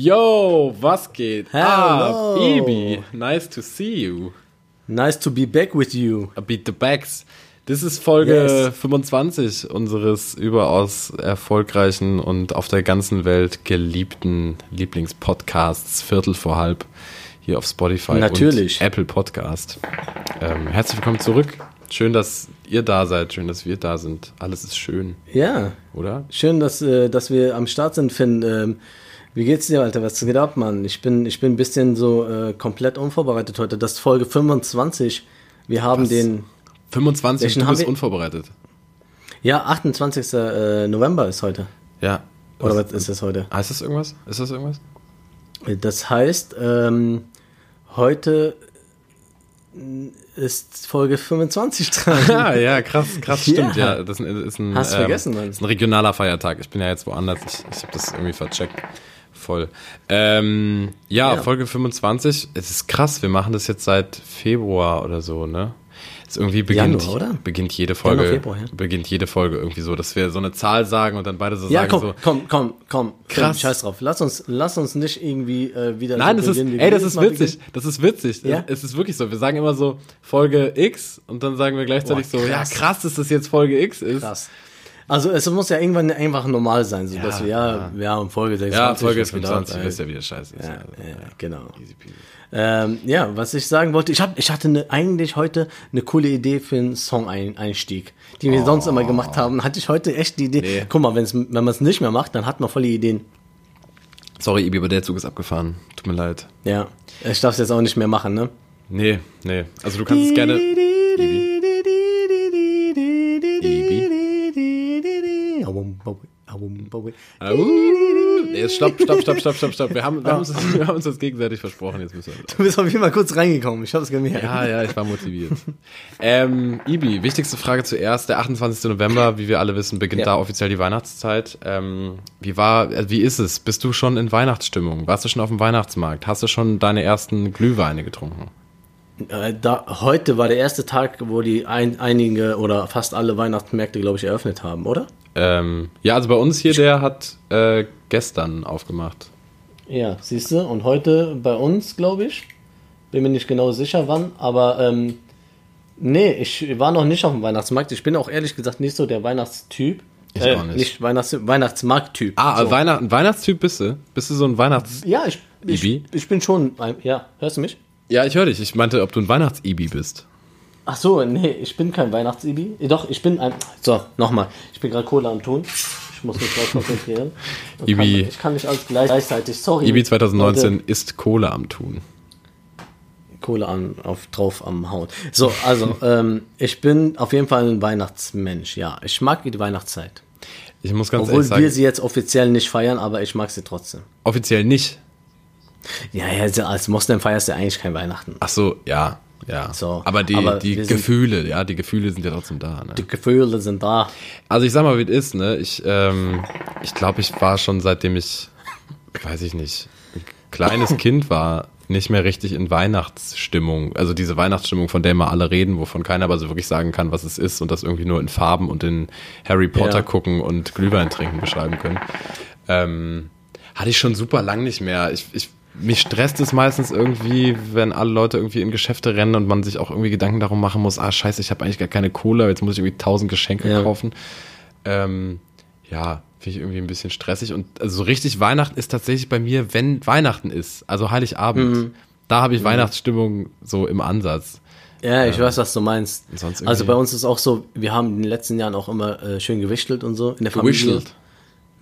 Yo, was geht? Hello. Ah, Ibi, nice to see you. Nice to be back with you. I beat the backs. Das ist Folge Yes. 25 unseres überaus erfolgreichen und auf der ganzen Welt geliebten Lieblingspodcasts Viertel vor halb hier auf Spotify Natürlich. und Apple Podcast. Ähm, herzlich willkommen zurück. Schön, dass ihr da seid, schön, dass wir da sind. Alles ist schön, Ja, oder? schön, dass, äh, dass wir am Start sind, Finn. Ähm, wie geht's dir, Alter? Was geht ab, Mann? Ich bin, ich bin ein bisschen so äh, komplett unvorbereitet heute. Das ist Folge 25. Wir haben Was? den, 25, Welchen du bist wir? unvorbereitet. ja, 28. äh, November ist heute. Ja. Oder was ist das heute? Heißt das irgendwas? Ist das irgendwas? Das heißt, ähm, heute ist Folge 25 dran. Ah, ja, krass, krass, Ja. stimmt, ja. Das ist ein, Hast ähm, vergessen, Mann. ist ein regionaler Feiertag. Ich bin ja jetzt woanders. Ich, ich habe das irgendwie vercheckt. Voll. Ähm, ja, Ja. Folge 25. Es ist krass, wir machen das jetzt seit Februar oder so, ne? Es irgendwie beginnt, Januar, oder? beginnt jede Folge, Januar, Februar, ja. beginnt jede Folge irgendwie so, dass wir so eine Zahl sagen und dann beide so Ja, sagen komm, so. komm, komm, komm. Krass. Finn, Scheiß drauf. Lass uns, lass uns nicht irgendwie äh, wieder. Nein, so das ist, beginnen, wie ey, das ist witzig. beginnen. Das ist witzig. Ja? Es ist wirklich so. Wir sagen immer so Folge X und dann sagen wir gleichzeitig Boah, so, ja, krass. krass, dass das jetzt Folge X ist. Krass. Also es muss ja irgendwann einfach normal sein, so Ja, dass wir ja, ja. wir haben Folge 26. Ja, Folge was geht 25, ab, ihr wisst ja, wie das scheiße ist. Ja, Ja, ja, genau. Easy peasy. Ähm, ja, was ich sagen wollte, ich, hab, ich hatte ne, eigentlich heute eine coole Idee für einen Song-Einstieg, die wir sonst immer gemacht haben. Hatte ich heute echt die Idee. Oh. Nee. Guck mal, wenn's, wenn man es nicht mehr macht, dann hat man voll die Ideen. Sorry, Ibi, aber der Zug ist abgefahren. Tut mir leid. Ja, ich darf es jetzt auch nicht mehr machen, ne? Nee, nee. Also du kannst es gerne. Jetzt stopp, stopp, stopp, stopp, stopp, stopp. Wir haben, wir, haben uns, wir haben uns das gegenseitig versprochen. Jetzt müssen wir. Du bist auf jeden Fall kurz reingekommen, ich hab's gemerkt. Ja, ja, ich war motiviert. ähm, Ibi, wichtigste Frage zuerst. Der 28. November, wie wir alle wissen, beginnt Ja. da offiziell die Weihnachtszeit. Ähm, wie war, äh, wie ist es? Bist du schon in Weihnachtsstimmung? Warst du schon auf dem Weihnachtsmarkt? Hast du schon deine ersten Glühweine getrunken? Äh, da, heute war der erste Tag, wo die ein, einige oder fast alle Weihnachtsmärkte, glaube ich, eröffnet haben, oder? Ähm, ja, also bei uns hier, der hat äh, gestern aufgemacht. Ja, siehst du, und heute bei uns, glaube ich, bin mir nicht genau sicher wann, aber ähm, nee, ich war noch nicht auf dem Weihnachtsmarkt. Ich bin auch ehrlich gesagt nicht so der Weihnachtstyp. Ich äh, auch nicht. Nicht Weihnachts Weihnachtsmarkttyp. Ah, so. Weihnacht, ein Weihnachtstyp bist du? Bist du so ein Weihnachts... Ja, ich, ich, ich bin schon, ein, ja, hörst du mich? Ja, ich höre dich. Ich meinte, ob du ein Weihnachts-Ibi bist. Ach so, nee, ich bin kein Weihnachts-Ibi. Doch, ich bin ein, so, nochmal, ich bin gerade Cola am Tun. Ich muss mich gleich konzentrieren. Und Ibi- Kann, ich kann nicht alles gleichzeitig, sorry. Ibi 2019 Leute. ist Kohle am Tun. Kohle an, auf, drauf am Haut. So, also, ähm, ich bin auf jeden Fall ein Weihnachtsmensch, ja. Ich mag die Weihnachtszeit. Ich muss ganz Obwohl ehrlich sagen, wir sie jetzt offiziell nicht feiern, aber ich mag sie trotzdem. offiziell nicht. Ja, ja, als Moslem feierst du eigentlich kein Weihnachten. Ach so, ja, ja. So, aber die, aber die wir sind- Gefühle, ja, die Gefühle sind ja trotzdem da. Ne? Die Gefühle sind da. Also ich sag mal, wie es ist, ne? Ich, ähm, ich glaube, ich war schon seitdem ich, weiß ich nicht, ein kleines Kind war, nicht mehr richtig in Weihnachtsstimmung. Also diese Weihnachtsstimmung, von der immer alle reden, wovon keiner aber so wirklich sagen kann, was es ist und das irgendwie nur in Farben und in Harry Potter Ja. gucken und Glühwein trinken beschreiben können. Ähm, hatte ich schon super lang nicht mehr. Ich, ich, mich stresst es meistens irgendwie, wenn alle Leute irgendwie in Geschäfte rennen und man sich auch irgendwie Gedanken darum machen muss, ah scheiße, ich habe eigentlich gar keine Cola, jetzt muss ich irgendwie tausend Geschenke Ja. kaufen. Ähm, ja, finde ich irgendwie ein bisschen stressig. Und also so richtig Weihnachten ist tatsächlich bei mir, wenn Weihnachten ist, also Heiligabend. Mhm. Da habe ich Weihnachtsstimmung so im Ansatz. Ja, ich weiß, was du meinst. Also bei uns ist auch so, wir haben in den letzten Jahren auch immer äh, schön gewichtelt und so in der Familie. Gewischelt.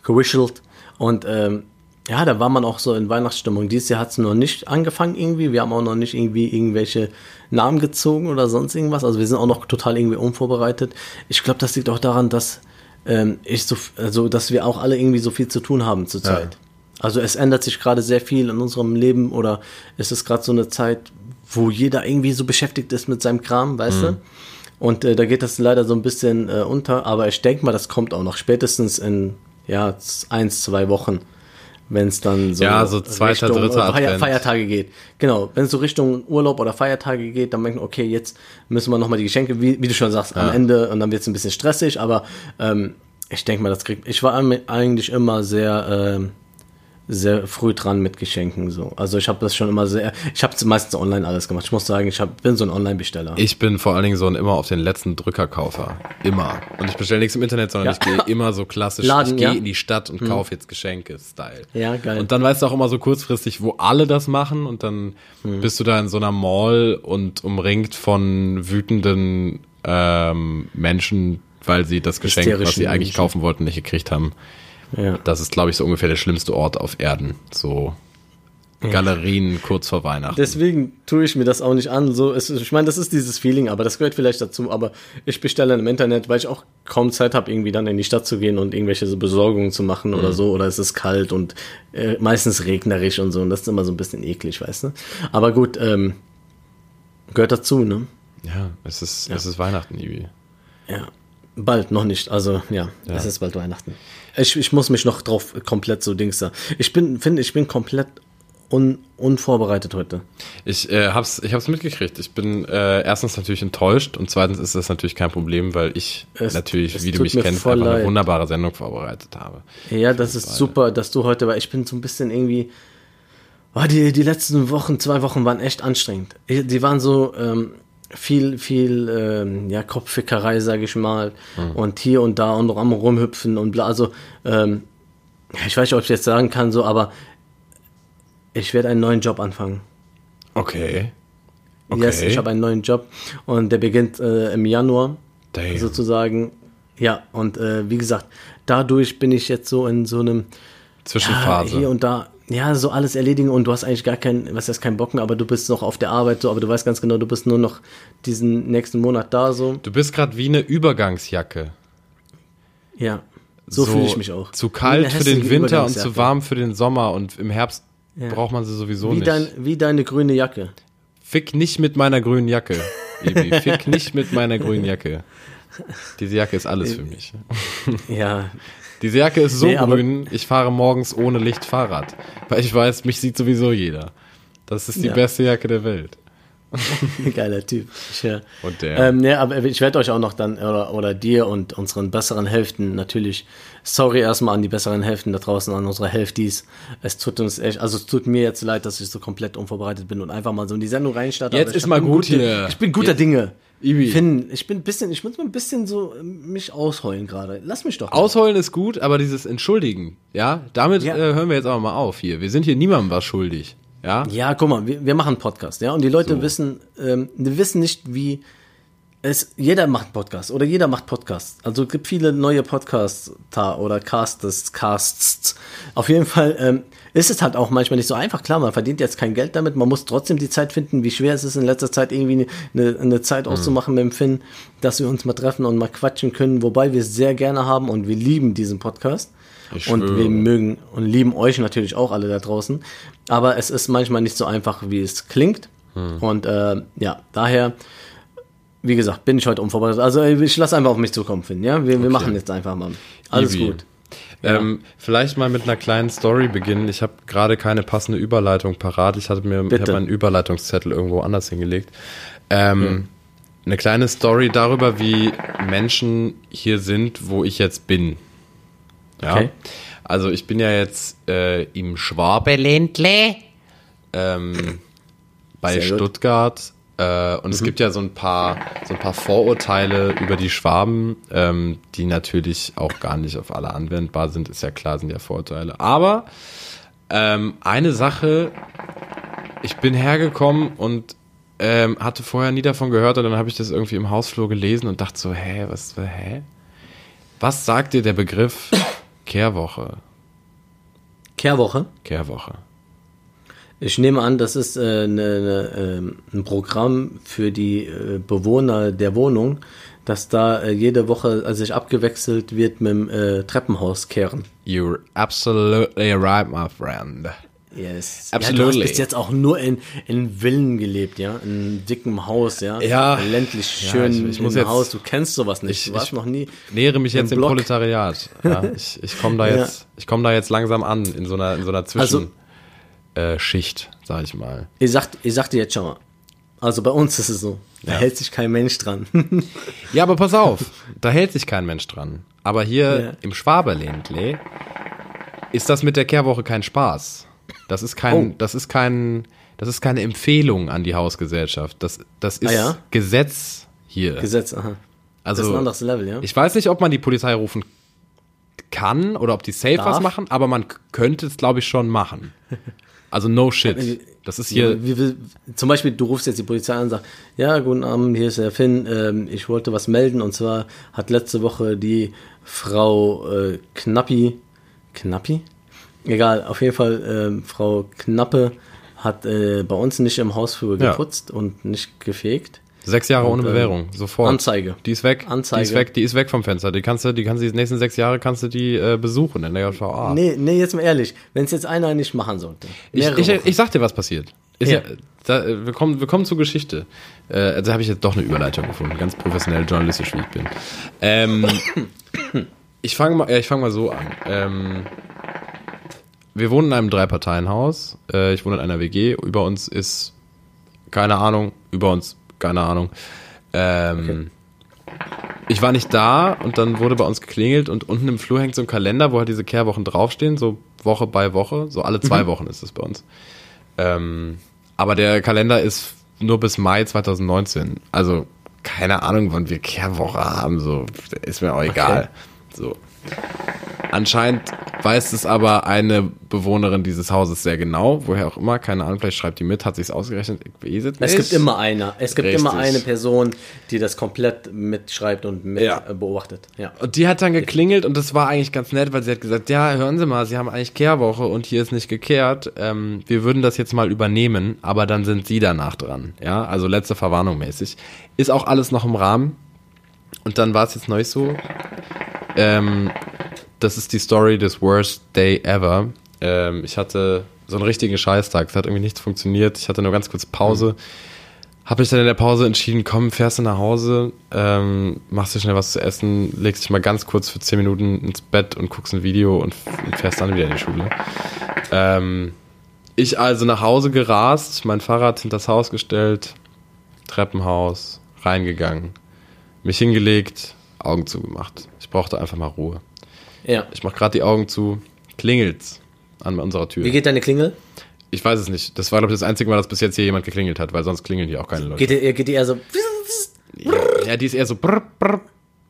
gewischelt. Und ähm, ja, da war man auch so in Weihnachtsstimmung. Dieses Jahr hat es noch nicht angefangen irgendwie. Wir haben auch noch nicht irgendwie irgendwelche Namen gezogen oder sonst irgendwas. Also wir sind auch noch total irgendwie unvorbereitet. Ich glaube, das liegt auch daran, dass ähm, ich so, also dass wir auch alle irgendwie so viel zu tun haben zurzeit. Also es ändert sich gerade sehr viel in unserem Leben oder es ist gerade so eine Zeit, wo jeder irgendwie so beschäftigt ist mit seinem Kram, weißt du? Und äh, da geht das leider so ein bisschen äh, unter, aber ich denke mal, das kommt auch noch spätestens in ja, eins, zwei Wochen, wenn es dann so, Ja, so zweiter, Richtung, dritter Feier. Feiertage geht. Genau, wenn es so Richtung Urlaub oder Feiertage geht, dann denken, okay, jetzt müssen wir nochmal die Geschenke, wie, wie du schon sagst, am Ende und dann wird es ein bisschen stressig, aber ähm, ich denke mal, das kriegt. Ich war eigentlich immer sehr ähm, sehr früh dran mit Geschenken so. Also ich habe das schon immer sehr, ich habe meistens online alles gemacht. Ich muss sagen, ich hab, bin so ein Online-Besteller. Ich bin vor allen Dingen so ein immer auf den letzten Drückerkaufer. Immer. Und ich bestelle nichts im Internet, sondern Ja. ich gehe immer so klassisch, Laden, ich gehe ja. in die Stadt und kaufe jetzt Geschenke, Style. Ja, geil. Und dann weißt du auch immer so kurzfristig, wo alle das machen und dann Hm. bist du da in so einer Mall und umringt von wütenden ähm, Menschen, weil sie das Geschenk, was sie eigentlich kaufen wollten, nicht gekriegt haben. Ja. Das ist, glaube ich, so ungefähr der schlimmste Ort auf Erden. So Galerien kurz vor Weihnachten. Deswegen tue ich mir das auch nicht an. So, es, ich meine, das ist dieses Feeling, aber das gehört vielleicht dazu. Aber ich bestelle dann im Internet, weil ich auch kaum Zeit habe, irgendwie dann in die Stadt zu gehen und irgendwelche so Besorgungen zu machen oder so. Oder es ist kalt und äh, meistens regnerisch und so. Und das ist immer so ein bisschen eklig, weißt du. Aber gut, ähm, gehört dazu, ne? ja, es ist, es ist Weihnachten, Ibi. Ja. Bald, noch nicht. Also, ja, es ist bald Weihnachten. Ich, ich muss mich noch drauf komplett so Dings da. Ich bin, finde, ich bin komplett un, unvorbereitet heute. Ich äh, hab's, ich hab's mitgekriegt. Ich bin äh, erstens natürlich enttäuscht und zweitens ist das natürlich kein Problem, weil ich Es- natürlich, es wie du mich kennst, einfach eine leid. wunderbare Sendung vorbereitet habe. Ja, das ist super, dass du heute, weil ich bin so ein bisschen irgendwie. Oh, die, die letzten Wochen, zwei Wochen waren echt anstrengend. Die waren so ähm, viel, viel ähm, ja, Kopffickerei, sage ich mal. Und hier und da und noch am rumhüpfen und bla. Also, ähm, ich weiß nicht, ob ich jetzt sagen kann, so, aber ich werde einen neuen Job anfangen. Okay. Okay. Yes, ich habe einen neuen Job und der beginnt äh, im Januar Damn. sozusagen. Ja, und äh, wie gesagt, dadurch bin ich jetzt so in so einem Zwischenphase. ja, hier und da, ja, so alles erledigen und du hast eigentlich gar keinen, was heißt keinen Bocken, aber du bist noch auf der Arbeit so, aber du weißt ganz genau, du bist nur noch diesen nächsten Monat da so. du bist gerade wie eine Übergangsjacke. Ja, so, fühle ich mich auch. Zu kalt für den Winter und zu warm für den Sommer und im Herbst Ja. braucht man sie sowieso Wie, nicht. dein, wie deine grüne Jacke. Fick nicht mit meiner grünen Jacke. Ibi. Fick nicht mit meiner grünen Jacke. Diese Jacke ist alles für mich. Ja, Diese Jacke ist so Nee, grün, ich fahre morgens ohne Licht Fahrrad. Weil ich weiß, mich sieht sowieso jeder. Das ist die Ja. beste Jacke der Welt. geiler Typ. Ich, äh, Und der. Ähm, ne, aber ich werde euch auch noch dann, oder, oder dir und unseren besseren Hälften natürlich, sorry erstmal an die besseren Hälften da draußen, an unsere Hälftis. Es tut uns echt, also es tut mir jetzt leid, dass ich so komplett unvorbereitet bin und einfach mal so in die Sendung reinstarte. Jetzt ist mal gut gute, hier. Ich bin guter Jetzt- Dinge. Ibi. Finn, ich bin ein bisschen, ich muss mal ein bisschen so äh, mich ausheulen gerade. Lass mich doch. mal. Ausheulen ist gut, aber dieses Entschuldigen, ja, damit Ja. Äh, hören wir jetzt aber mal auf hier. Wir sind hier niemandem was schuldig. Ja? Ja, guck mal, wir, wir machen einen Podcast, ja, und die Leute So. wissen, ähm, die wissen nicht, wie es, jeder macht Podcast oder jeder macht Podcasts. Also es gibt viele neue Podcasts da oder Casts, Casts. Auf jeden Fall ähm, ist es halt auch manchmal nicht so einfach. Klar, man verdient jetzt kein Geld damit, man muss trotzdem die Zeit finden, wie schwer es ist in letzter Zeit irgendwie eine, eine Zeit auszumachen mit dem Finn, dass wir uns mal treffen und mal quatschen können, wobei wir es sehr gerne haben und wir lieben diesen Podcast. Ich und schwöre. wir mögen und lieben euch natürlich auch alle da draußen. Aber es ist manchmal nicht so einfach, wie es klingt. Hm. Und äh, ja, daher, wie gesagt, bin ich heute unvorbereitet. Also ich lasse einfach auf mich zukommen, Finn. Ja, wir, wir machen jetzt einfach mal. Alles Ibi. gut. Ähm, vielleicht mal mit einer kleinen Story beginnen. Ich habe gerade keine passende Überleitung parat. Ich hatte mir ich hab meinen Überleitungszettel irgendwo anders hingelegt. Ähm, Eine kleine Story darüber, wie Menschen hier sind, wo ich jetzt bin. Ja. Okay. Also ich bin ja jetzt äh, im Schwabeländle ähm, bei Sehr. Stuttgart. Äh, und es gibt ja so ein paar so ein paar Vorurteile über die Schwaben, ähm, die natürlich auch gar nicht auf alle anwendbar sind. Ist ja klar, sind ja Vorurteile. Aber ähm, eine Sache, ich bin hergekommen und ähm, hatte vorher nie davon gehört und dann habe ich das irgendwie im Hausflur gelesen und dachte so, hä, was, hä? Was sagt dir der Begriff Kehrwoche? Kehrwoche. Kehrwoche. Ich nehme an, das ist äh, eine, eine, ähm, ein Programm für die äh, Bewohner der Wohnung, dass da äh, jede Woche also sich abgewechselt wird mit dem äh, Treppenhaus kehren. You're absolutely right, my friend. Yes. Absolutely. Ja, du hast bis jetzt auch nur in, in Villen gelebt, ja, in einem dicken Haus, ja. Ja. Ländlich Ja, schön ich- ich muss jetzt- Haus. Du kennst sowas nicht. Ich- du warst ich- noch nie. Nähere mich jetzt Im. Proletariat. Ja, ich ich komme da Ja. jetzt, ich komme da jetzt langsam an in so einer in so einer Also- Zwischen äh, Schicht, sag ich mal. Ich sag, ich sag dir jetzt schon mal. Also bei uns ist es so. Da Ja. hält sich kein Mensch dran. Ja, aber pass auf, da hält sich kein Mensch dran. Aber hier Ja. im Schwaberländle ist das mit der Kehrwoche kein Spaß. Das ist kein, Oh. das ist kein, das ist keine Empfehlung an die Hausgesellschaft. Das, das ist Ah ja? Gesetz hier. Gesetz, aha. also, das ist ein anderes Level, ja? ich weiß nicht, ob man die Polizei rufen kann oder ob die safe was Darf? machen, aber man könnte es, glaube ich, schon machen. Also no shit. Das ist hier, Ja, wie, wie, zum Beispiel, du rufst jetzt die Polizei an und sagst, ja, guten Abend, hier ist der Finn, ähm, ich wollte was melden und zwar hat letzte Woche die Frau äh, Knappi, Knappi? Egal, auf jeden Fall, ähm, Frau Knappe hat äh, bei uns nicht im Hausflur Ja. geputzt und nicht gefegt. Sechs Jahre ohne Und, äh, Bewährung, sofort. Anzeige. Die ist weg. Anzeige. Die ist weg, die ist weg vom Fenster. Die kannst du, die kannst du die nächsten sechs Jahre kannst du die äh, besuchen in der JVA. Nee, nee, jetzt mal ehrlich, wenn es jetzt einer nicht machen sollte. ich, ich, ich sag dir, was passiert. Ist ja. Ja. da, äh, wir, kommen, wir kommen zur Geschichte. Äh, da habe ich jetzt doch eine Überleitung gefunden, ganz professionell journalistisch wie ich bin. Ähm, ich fange mal, ja, ich fange mal so an. Ähm, wir wohnen in einem Drei-Parteien-Haus. Äh, ich wohne in einer WG. Über uns ist keine Ahnung. Über uns keine Ahnung. Ähm, Ich war nicht da und dann wurde bei uns geklingelt und unten im Flur hängt so ein Kalender, wo halt diese Kehrwochen draufstehen, so Woche bei Woche, so alle zwei Wochen ist es bei uns. Ähm, aber der Kalender ist nur bis Mai 2019. Also keine Ahnung, wann wir Kehrwoche haben, so ist mir auch egal. So. Anscheinend weiß es aber eine Bewohnerin dieses Hauses sehr genau, woher auch immer, keine Ahnung, vielleicht schreibt die mit, hat sich's ausgerechnet, ich weiß es Es gibt immer einer. Es gibt Richtig. immer eine Person, die das komplett mitschreibt und mit Ja. äh, beobachtet. Ja. Und die hat dann geklingelt und das war eigentlich ganz nett, weil sie hat gesagt, ja, hören Sie mal, Sie haben eigentlich Kehrwoche und hier ist nicht gekehrt. Ähm, wir würden das jetzt mal übernehmen, aber dann sind Sie danach dran. Ja, also letzte Verwarnung mäßig. Ist auch alles noch im Rahmen. Und dann war es jetzt neu so. Ähm, das ist die Story des Worst Day Ever. Ähm, ich hatte so einen richtigen Scheißtag. Es hat irgendwie nichts funktioniert. Ich hatte nur ganz kurz Pause. Habe ich dann in der Pause entschieden, komm, fährst du nach Hause, ähm, machst dir schnell was zu essen, legst dich mal ganz kurz für 10 Minuten ins Bett und guckst ein Video und, und fährst dann wieder in die Schule. Ähm, ich also nach Hause gerast, mein Fahrrad hinters Haus gestellt, Treppenhaus, reingegangen, mich hingelegt, Augen zugemacht. Ich brauchte einfach mal Ruhe. ja. Ich mach gerade die Augen zu, klingelt's an unserer Tür. Wie geht deine Klingel? Ich weiß es nicht. Das war, glaube ich, das einzige Mal, dass bis jetzt hier jemand geklingelt hat, weil sonst klingeln hier auch keine Leute. Geht die, geht die eher so. Ja, die ist eher so. Brr, brr,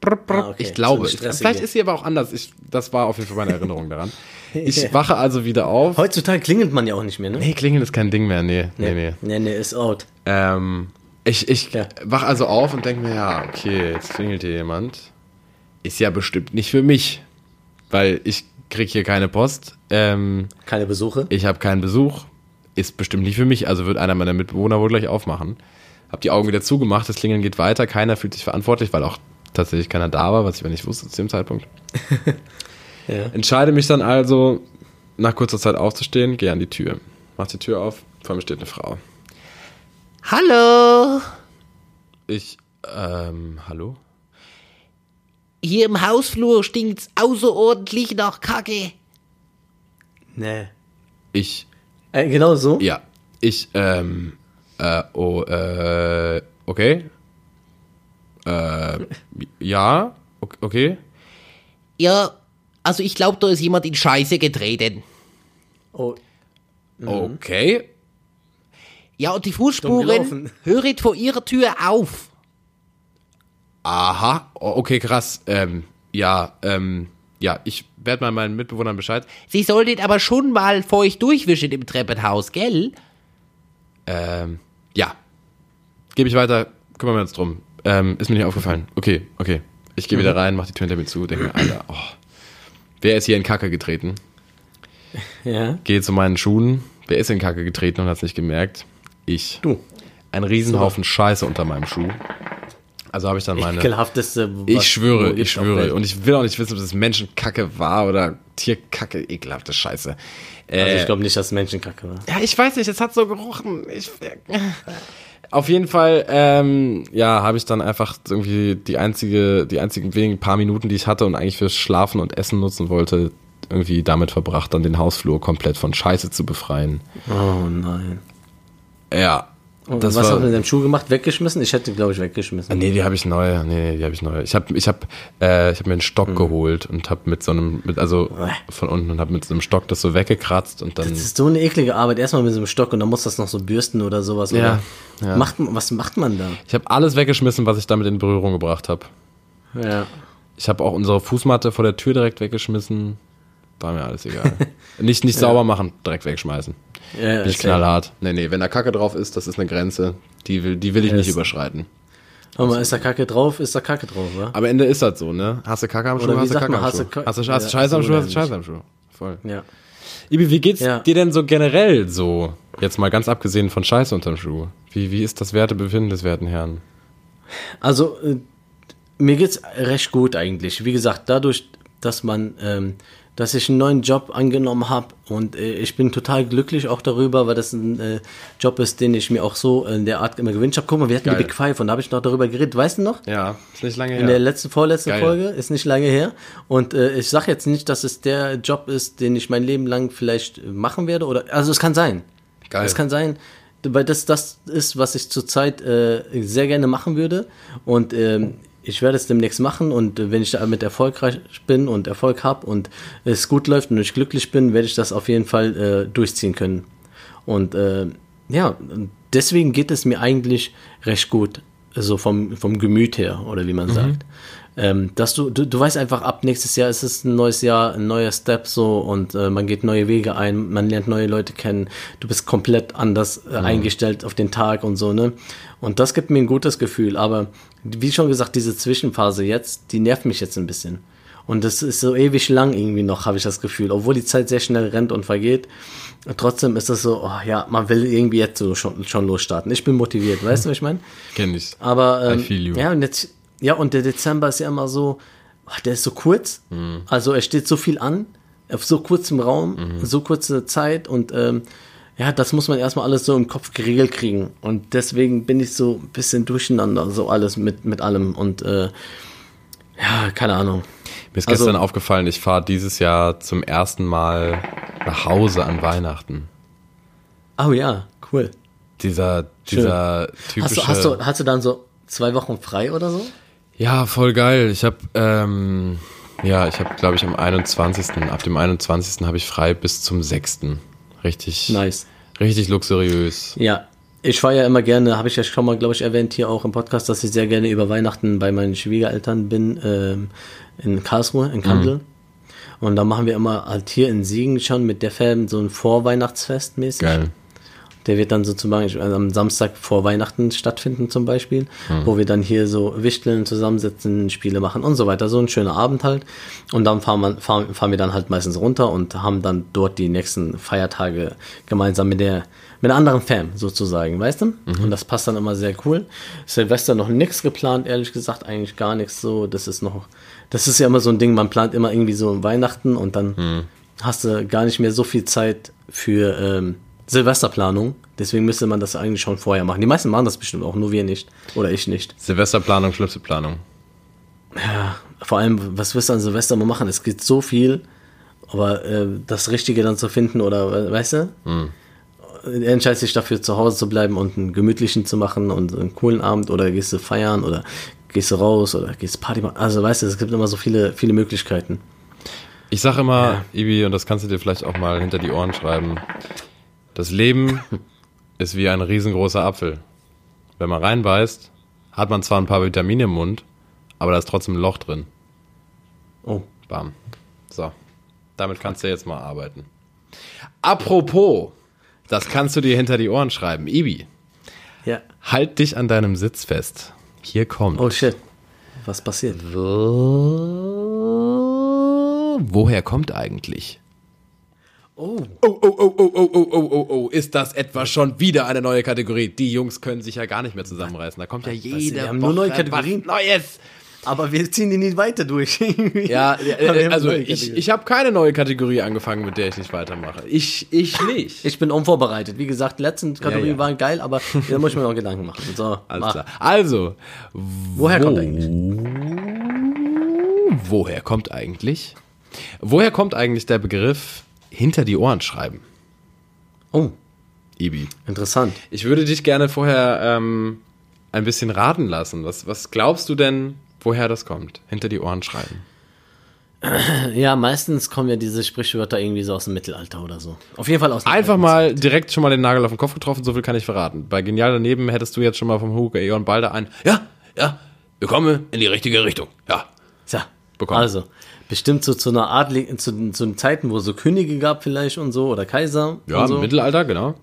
brr, brr. Ah, okay. Ich glaube. So vielleicht ist sie aber auch anders. Ich, das war auf jeden Fall meine Erinnerung daran. Ich wache also wieder auf. Heutzutage klingelt man ja auch nicht mehr, ne? Nee, klingeln ist kein Ding mehr. Nee, nee, nee. Nee, nee, ist out. Ähm, ich ich Ja. wach also auf und denke mir, ja, okay, jetzt klingelt hier jemand. Ist ja bestimmt nicht für mich. Weil ich krieg hier keine Post. Ähm, Keine Besuche. ich habe keinen Besuch. Ist bestimmt nicht für mich. Also wird einer meiner Mitbewohner wohl gleich aufmachen. Hab die Augen wieder zugemacht, das Klingeln geht weiter. Keiner fühlt sich verantwortlich, weil auch tatsächlich keiner da war, was ich aber nicht wusste zu dem Zeitpunkt. Ja. Entscheide mich dann also, nach kurzer Zeit aufzustehen, gehe an die Tür. Mach die Tür auf, vor mir steht eine Frau. Hallo, Ich, ähm, hallo? Hier im Hausflur stinkt's außerordentlich nach Kacke. Nee. Ich, Äh, genau so? ja, ich, ähm, äh, oh, äh, okay. Äh, ja, ok- okay. Ja, also ich glaube, da ist jemand in Scheiße getreten. Oh, Okay. Ja, und die Fußspuren höret vor ihrer Tür auf. Aha, okay, krass. Ähm, ja, ähm, ja, ich werde mal meinen Mitbewohnern Bescheid. Sie solltet aber schon mal vor euch durchwischen im Treppenhaus, gell? Ähm, ja. Gebe ich weiter, kümmern wir uns drum. Ähm, ist mir nicht aufgefallen. Okay, okay. Ich gehe wieder rein, mach die Tür hinter mir zu, denke mir, Alter, oh. Wer ist hier in Kacke getreten? ja. Gehe zu meinen Schuhen. Wer ist in Kacke getreten und hat es nicht gemerkt? Ich. Du. Ein Riesenhaufen Scheiße unter meinem Schuh. Also habe ich dann meine. Ekelhafteste. Ich schwöre, ich schwöre. Und ich will auch nicht wissen, ob das Menschenkacke war oder Tierkacke. Ekelhafte Scheiße. Äh, Also ich glaube nicht, dass es Menschenkacke war. ja, ich weiß nicht, es hat so gerochen. Ich, auf jeden Fall, ähm, ja, habe ich dann einfach irgendwie die einzige, die einzigen wenigen paar Minuten, die ich hatte und eigentlich fürs Schlafen und Essen nutzen wollte, irgendwie damit verbracht, dann den Hausflur komplett von Scheiße zu befreien. Oh nein. Ja. Und Das was war- hast du mit deinem Schuh gemacht? Weggeschmissen? Ich hätte, glaube ich, weggeschmissen. Nee, die habe ich neu. Nee, die habe ich neu. Ich habe ich hab, äh, ich hab mir einen Stock Hm. geholt und habe mit so einem, mit, also von unten und habe mit so einem Stock das so weggekratzt und dann. Das ist so eine eklige Arbeit. Erstmal mit so einem Stock und dann muss das noch so bürsten oder sowas. Ja, Oder ja. Macht, was macht man da? Ich habe alles weggeschmissen, was ich damit in Berührung gebracht habe. Ja. Ich habe auch unsere Fußmatte vor der Tür direkt weggeschmissen. War mir alles egal. nicht nicht sauber machen, direkt wegschmeißen. Ja Bin ich ist knallhart. Nee, nee, wenn da Kacke drauf ist, das ist eine Grenze. Die will, die will ich nicht Yes. überschreiten. Ja. Aber ist da Kacke drauf, ist da Kacke drauf, wa? Am Ende ist das so, ne? Hast du Kacke am Schuh, hast du Kacke man, am hast Schuh. du Ka- Hast du, hast du Ja, Scheiße am Schuh, hast du. Scheiße am Schuh. Voll. Ja. Ibi, wie geht's Ja. dir denn so generell so? Jetzt mal ganz abgesehen von Scheiße unterm Schuh. Wie, wie ist das Wertebefinden des werten Herrn? Also, äh, mir geht's recht gut eigentlich. Wie gesagt, dadurch, dass man, ähm, dass ich einen neuen Job angenommen habe und äh, ich bin total glücklich auch darüber, weil das ein äh, Job ist, den ich mir auch so in der Art immer gewünscht habe. Guck mal, wir hatten Geil. die Big Five und da habe ich noch darüber geredet. Weißt du noch? Ja, ist nicht lange In der letzten, vorletzten Geil. Folge, ist nicht lange her. Und äh, ich sage jetzt nicht, dass es der Job ist, den ich mein Leben lang vielleicht machen werde. Oder also es kann sein. Geil. Es kann sein, weil das das ist, was ich zurzeit äh, sehr gerne machen würde. Und ähm, ich werde es demnächst machen. Und wenn ich damit erfolgreich bin und Erfolg habe und es gut läuft und ich glücklich bin, werde ich das auf jeden Fall äh, durchziehen können. Und äh, ja, deswegen geht es mir eigentlich recht gut, so vom, vom Gemüt her, oder wie man sagt. Ähm, dass du, du, du weißt einfach, ab nächstes Jahr ist es ein neues Jahr, ein neuer Step so und äh, man geht neue Wege ein, man lernt neue Leute kennen, du bist komplett anders äh, eingestellt auf den Tag und so, ne? Und das gibt mir ein gutes Gefühl, aber wie schon gesagt, diese Zwischenphase jetzt, die nervt mich jetzt ein bisschen. Und das ist so ewig lang irgendwie noch, habe ich das Gefühl. Obwohl die Zeit sehr schnell rennt und vergeht. Trotzdem ist das so, oh ja, man will irgendwie jetzt so schon, schon losstarten. Ich bin motiviert, weißt du, was ich meine? Kenn ich. Aber ähm, ja, und jetzt, ja, und der Dezember ist ja immer so, ach, der ist so kurz. Mhm. Also es steht so viel an, auf so kurzem Raum, Mhm. so kurze Zeit und ähm, ja, das muss man erstmal alles so im Kopf geregelt kriegen. Und deswegen bin ich so ein bisschen durcheinander, so alles mit, mit allem. Und äh, ja, keine Ahnung. Mir ist Also- gestern aufgefallen, ich fahre dieses Jahr zum ersten Mal nach Hause an Weihnachten. Oh ja, cool. Dieser, dieser typische. Hast du, hast, du, hast du dann so zwei Wochen frei oder so? Ja, voll geil. Ich habe, ähm, ja, ich habe, glaube ich, am 21. Ab dem 21. habe ich frei bis zum 6. Richtig, Nice. richtig luxuriös. Ja, ich fahre ja immer gerne, habe ich ja schon mal, glaube ich, erwähnt hier auch im Podcast, dass ich sehr gerne über Weihnachten bei meinen Schwiegereltern bin, ähm, in Karlsruhe, in Kandel. Und da machen wir immer halt hier in Siegen schon mit der Fam so ein Vorweihnachtsfest mäßig. Geil. Der wird dann so zum Beispiel am Samstag vor Weihnachten stattfinden zum Beispiel, wo wir dann hier so wichteln, zusammensitzen, Spiele machen und so weiter. So ein schöner Abend halt. Und dann fahren, wir, fahren, fahren wir dann halt meistens runter und haben dann dort die nächsten Feiertage gemeinsam mit der mit einer anderen Fam sozusagen, weißt du? Und das passt dann immer sehr cool. Silvester noch nichts geplant, ehrlich gesagt, eigentlich gar nichts so. Das ist noch, das ist ja immer so ein Ding, man plant immer irgendwie so Weihnachten und dann hast du gar nicht mehr so viel Zeit für ähm, Silvesterplanung. Deswegen müsste man das eigentlich schon vorher machen. Die meisten machen das bestimmt auch, nur wir nicht. Oder ich nicht. Silvesterplanung, Schlüsselplanung. Vor allem, was wirst du an Silvester mal machen? Es gibt so viel, aber äh, das Richtige dann zu finden oder, we- weißt du? Er entscheidet sich dafür, zu Hause zu bleiben und einen gemütlichen zu machen und einen coolen Abend oder gehst du feiern oder gehst du raus oder gehst Party machen. Also, weißt du, es gibt immer so viele, viele Möglichkeiten. Ich sag immer, Ibi, und das kannst du dir vielleicht auch mal hinter die Ohren schreiben. Das Leben ist wie ein riesengroßer Apfel. Wenn man reinbeißt, hat man zwar ein paar Vitamine im Mund, aber da ist trotzdem ein Loch drin. Oh. Bam. So. Damit kannst du jetzt mal arbeiten. Apropos, das kannst du dir hinter die Ohren schreiben. Ibi, Ja. halt dich an deinem Sitz fest. Hier kommt. Oh shit. Was passiert? Woher kommt eigentlich? Oh. Oh, oh, oh, oh, oh, oh, oh, oh, oh, ist das etwa schon wieder eine neue Kategorie? Die Jungs können sich ja gar nicht mehr zusammenreißen. Da kommt ja jede wir haben nur neue Woche Kategorien. Neues. Aber wir ziehen die nicht weiter durch. Ja, äh, haben also ich, ich habe keine neue Kategorie angefangen, mit der ich nicht weitermache. Ich, ich nicht. Ich bin unvorbereitet. Wie gesagt, die letzten Kategorien ja. waren geil, aber da muss ich mir noch Gedanken machen. So, Alles mach. klar. Also, Woher kommt eigentlich? woher kommt eigentlich? Woher kommt eigentlich der Begriff hinter die Ohren schreiben? Oh, Ibi. Interessant. Ich würde dich gerne vorher ähm, ein bisschen raten lassen. Was, was glaubst du denn, woher das kommt? Hinter die Ohren schreiben. Ja, meistens kommen ja diese Sprichwörter irgendwie so aus dem Mittelalter oder so. Auf jeden Fall aus dem Einfach mal direkt schon mal den Nagel auf den Kopf getroffen, so viel kann ich verraten. Bei Genial daneben hättest du jetzt schon mal vom Hugo Eon Balder ein, ja, ja, wir kommen in die richtige Richtung. Ja. Tja, Bekommen. also, bestimmt so zu einer Adlig, zu, zu Zeiten, wo es so Könige gab vielleicht und so, oder Kaiser Ja, so. im Mittelalter, genau.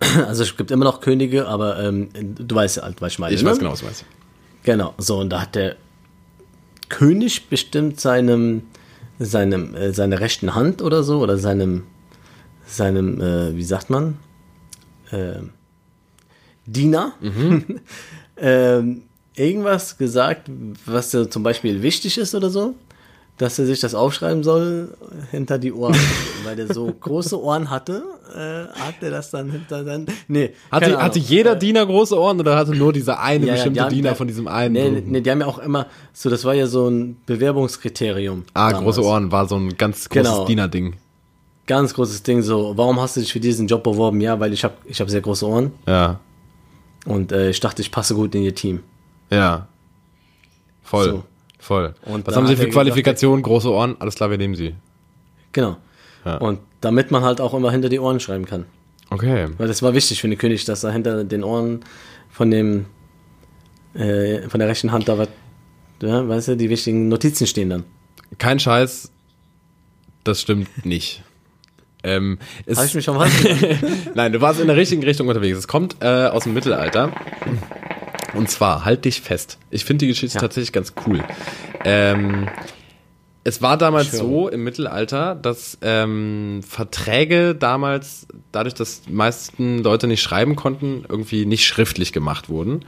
Also es gibt immer noch Könige, aber ähm, du weißt ja, was ich meine. Ich ne? weiß genau, was du meinst. Genau, so, und da hat der König bestimmt seinem, seinem, äh, seine rechten Hand oder so, oder seinem, seinem, äh, wie sagt man, ähm, Diener, ähm, irgendwas gesagt, was ja zum Beispiel wichtig ist oder so, dass er sich das aufschreiben soll hinter die Ohren. Weil der so große Ohren hatte, äh, hat er das dann hinter sein. Nee, Hatte, hatte jeder Diener große Ohren oder hatte nur dieser eine Ja, ja, bestimmte die haben- Diener von diesem einen? Nee, nee, die haben ja auch immer, so, das war ja so ein Bewerbungskriterium. ah, damals. große Ohren war so ein ganz großes Genau. Dienerding. Ganz großes Ding, so, warum hast du dich für diesen Job beworben? Ja, weil ich habe ich hab sehr große Ohren Ja, und äh, ich dachte, ich passe gut in ihr Team. ja. Voll, So. voll. Und was dann haben Sie für Qualifikationen? Große Ohren? Alles klar, wir nehmen Sie. Genau. Ja. Und damit man halt auch immer hinter die Ohren schreiben kann. Okay. Weil das war wichtig für den König, dass da hinter den Ohren von dem, äh, von der rechten Hand da was, ja, weißt du, die wichtigen Notizen stehen dann. Kein Scheiß, das stimmt nicht. Ähm, Habe ich mich schon was? Nein, du warst in der richtigen Richtung unterwegs. Es kommt äh, aus dem Mittelalter. Und zwar, halt dich fest. Ich finde die Geschichte Ja. tatsächlich ganz cool. Ähm, es war damals Schön. so im Mittelalter, dass ähm, Verträge damals, dadurch, dass die meisten Leute nicht schreiben konnten, irgendwie nicht schriftlich gemacht wurden.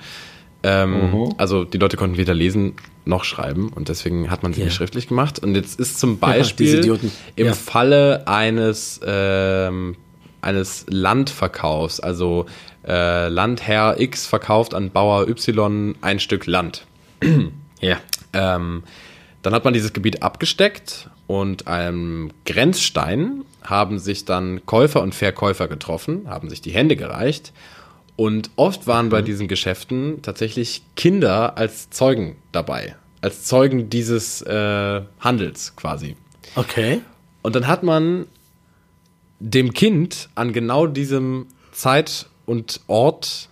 Ähm, Also die Leute konnten weder lesen noch schreiben und deswegen hat man sie Ja. nicht schriftlich gemacht. Und jetzt ist zum Beispiel Idioten. im Ja. Falle eines, ähm, eines Landverkaufs, also äh, Landherr X verkauft an Bauer Y ein Stück Land. ja. Ähm, dann hat man dieses Gebiet abgesteckt und am Grenzstein haben sich dann Käufer und Verkäufer getroffen, haben sich die Hände gereicht. Und oft waren bei diesen Geschäften tatsächlich Kinder als Zeugen dabei. Als Zeugen dieses äh, Handels quasi. Okay. Und dann hat man dem Kind an genau diesem Zeit und Ort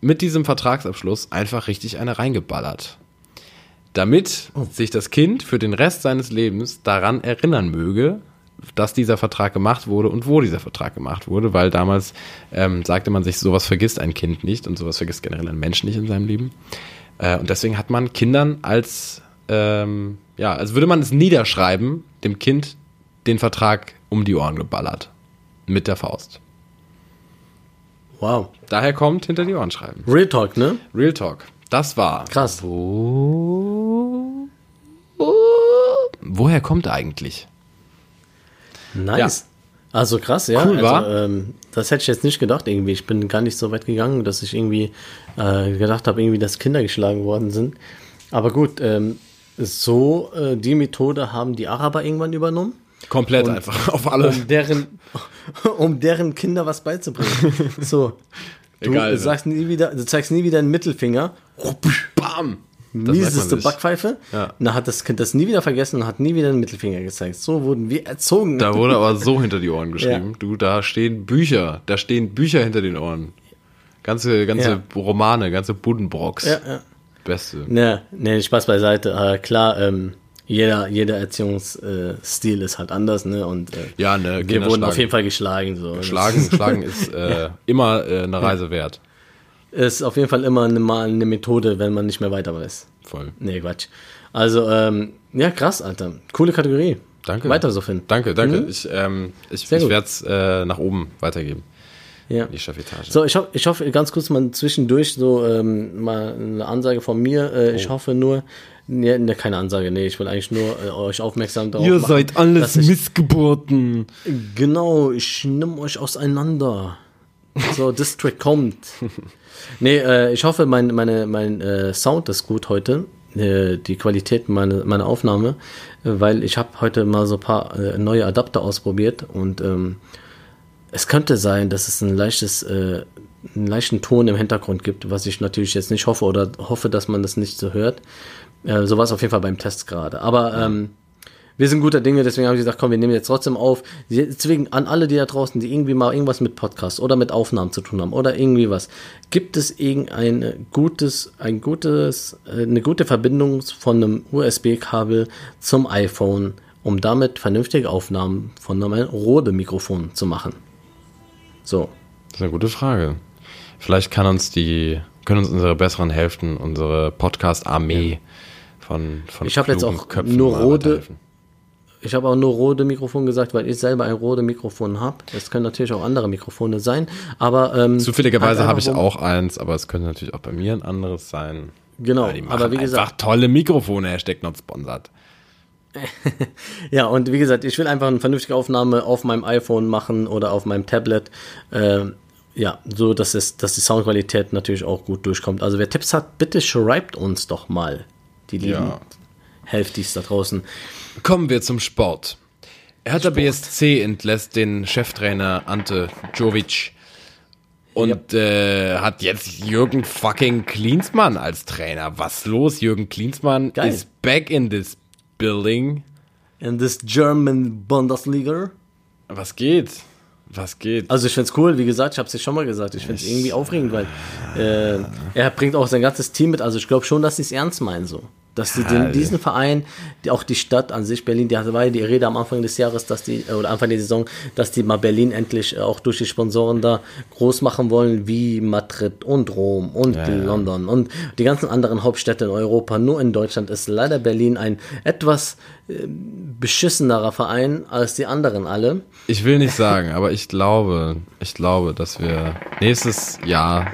mit diesem Vertragsabschluss einfach richtig eine reingeballert. Damit sich das Kind für den Rest seines Lebens daran erinnern möge, dass dieser Vertrag gemacht wurde und wo dieser Vertrag gemacht wurde, weil damals ähm, sagte man sich, sowas vergisst ein Kind nicht und sowas vergisst generell ein Mensch nicht in seinem Leben. Äh, und deswegen hat man Kindern als, ähm, ja, als würde man es niederschreiben, dem Kind den Vertrag um die Ohren geballert. Mit der Faust. Wow. Daher kommt hinter die Ohren schreiben. Real Talk, ne? Real Talk. Das war. Krass. Woher kommt er eigentlich? Nice. Also krass, ja. Cool, also, wa? ähm, das hätte ich jetzt nicht gedacht irgendwie. Ich bin gar nicht so weit gegangen, dass ich irgendwie äh, gedacht habe, irgendwie, dass Kinder geschlagen worden sind. Aber gut, ähm, so äh, die Methode haben die Araber irgendwann übernommen, Komplett einfach auf alle. um deren, um deren Kinder was beizubringen. So, du Egal, ne? sagst nie wieder, du zeigst nie wieder einen Mittelfinger. Bam! Das Mieseste. Backpfeife. Ja. Dann hat das Kind das nie wieder vergessen und hat nie wieder einen Mittelfinger gezeigt. So wurden wir erzogen. Da wurde aber so hinter die Ohren geschrieben. Ja. Du, da stehen Bücher. Da stehen Bücher hinter den Ohren. Ganze, ganze Ja. Romane, ganze Buddenbrocks. ja, ja. Beste. Ne, ne, Spaß beiseite. Äh, klar, ähm, jeder, jeder Erziehungsstil ist halt anders, ne? Und äh, Ja, ne, wir wurden auf jeden Fall geschlagen. So. Schlagen, schlagen ist äh, immer äh, eine Reise wert. Ist auf jeden Fall immer eine, mal eine Methode, wenn man nicht mehr weiter weiß. Voll. Nee, Quatsch. Also, ähm, ja, krass, Alter. Coole Kategorie. Danke. Weiter so, Finn. Danke, danke. Mhm. Ich, ähm, ich, Sehr ich werde es äh, nach oben weitergeben. Ja. Die Chefetage. So, ich hoffe, ich hoffe ganz kurz mal zwischendurch so ähm, mal eine Ansage von mir. Äh, Oh. Ich hoffe nur, ne, ne, keine Ansage, nee, ich will eigentlich nur äh, euch aufmerksam darauf Ihr machen, seid alles ich, Missgeburten. Genau, ich nimm euch auseinander. So, District kommt. Nee, äh, ich hoffe, mein, meine, mein äh, Sound ist gut heute. Äh, die Qualität meiner meine Aufnahme. Weil ich habe heute mal so ein paar äh, neue Adapter ausprobiert und ähm, Es könnte sein, dass es ein leichtes, äh, einen leichten Ton im Hintergrund gibt, was ich natürlich jetzt nicht hoffe oder hoffe, dass man das nicht so hört. Äh, so war es auf jeden Fall beim Test gerade. Aber ähm, wir sind guter Dinge, deswegen habe ich gesagt, komm, wir nehmen jetzt trotzdem auf. Deswegen an alle, die da draußen, die irgendwie mal irgendwas mit Podcast oder mit Aufnahmen zu tun haben oder irgendwie was, gibt es irgendein gutes, ein gutes, äh, eine gute Verbindung von einem USB-Kabel zum iPhone, um damit vernünftige Aufnahmen von einem Rode-Mikrofon zu machen? So. Das ist eine gute Frage. Vielleicht kann uns die, können uns unsere besseren Hälften, unsere Podcast-Armee von, von Ich habe jetzt auch Köpfen nur Rode. Ich habe auch nur Rode Mikrofon gesagt, weil ich selber ein Rode Mikrofon habe. Es können natürlich auch andere Mikrofone sein, aber ähm, Zufälligerweise habe ich auch eins, aber es könnte natürlich auch bei mir ein anderes sein. Genau, Ja, aber wie gesagt, einfach tolle Mikrofone, Hashtag not sponsored. ja und wie gesagt, ich will einfach eine vernünftige Aufnahme auf meinem iPhone machen oder auf meinem Tablet. Ähm, ja, so dass es, dass die Soundqualität natürlich auch gut durchkommt. Also wer Tipps hat, bitte schreibt uns doch mal, die lieben Ja. Hälftis da draußen. Kommen wir zum Sport. Hertha BSC entlässt den Cheftrainer Ante Jovic und äh, hat jetzt Jürgen fucking Klinsmann als Trainer. Was los? Jürgen Klinsmann Geil. is back in this building. In this German Bundesliga. Was geht? Was geht? Also ich find's cool, wie gesagt, ich habe es ja schon mal gesagt, ich find's irgendwie aufregend, weil äh, er bringt auch sein ganzes Team mit. Also ich glaube schon, dass sie es ernst meinen so. Dass sie den, diesen Verein, die, auch die Stadt an sich, Berlin, die hatte war ja die Rede am Anfang des Jahres, dass die, oder Anfang der Saison, dass die mal Berlin endlich äh, auch durch die Sponsoren da groß machen wollen, wie Madrid und Rom und London und die ganzen anderen Hauptstädte in Europa. Nur in Deutschland ist leider Berlin ein etwas äh, beschissenerer Verein als die anderen alle. Ich will nicht sagen, aber ich glaube, ich glaube, dass wir nächstes Jahr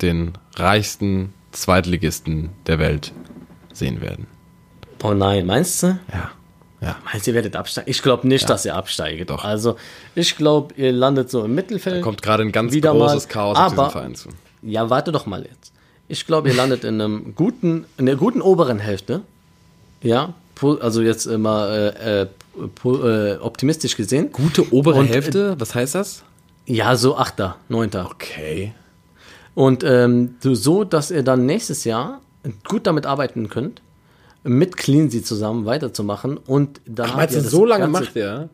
den reichsten Zweitligisten der Welt sehen werden. Oh nein, meinst du? Ja. Ja. Meinst du, ihr werdet absteigen? Ich glaube nicht, dass ihr absteigt. Doch. Also, ich glaube, ihr landet so im Mittelfeld. Kommt gerade ein ganz großes mal, Chaos aber- diesen Verein zu. Ja, warte doch mal jetzt. Ich glaube, ihr landet in einem guten, in der guten oberen Hälfte. Ja, also jetzt immer äh, äh, äh, optimistisch gesehen. Gute obere Und, äh, Hälfte, was heißt das? Ja, so Achter, Neunter. Okay. Und ähm, so, dass ihr dann nächstes Jahr gut damit arbeiten könnt, mit Cleansy zusammen weiterzumachen und dann habt Meinst du, so lange Ganze- macht der?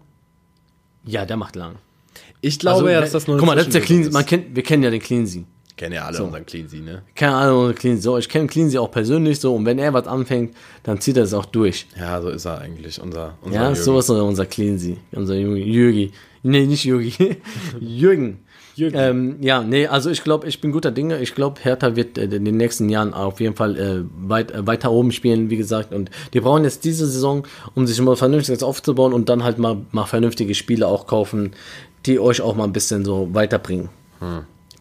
Ja, der macht lang. Ich glaube ja, dass das nur Also, Guck mal, das ist der Cleansy. Man kennt, wir kennen ja den Cleansy. Kennen ja alle unseren Cleansy, ne? Keine Ahnung, Cleansy. So, ich kenne Cleansy auch persönlich so und wenn er was anfängt, dann zieht er es auch durch. Ja, so ist er eigentlich, unser, unser Ja, Jürgen. so ist er, unser Cleansy. Unser Jürgi. Jürgi. Nee, nicht Jürgi. Jürgen. Ähm, ja, nee, also ich glaube, ich bin guter Dinge. Ich glaube, Hertha wird äh, in den nächsten Jahren auf jeden Fall äh, weit, äh, weiter oben spielen, wie gesagt. Und die brauchen jetzt diese Saison, um sich mal vernünftig aufzubauen und dann halt mal, mal vernünftige Spiele auch kaufen, die euch auch mal ein bisschen so weiterbringen.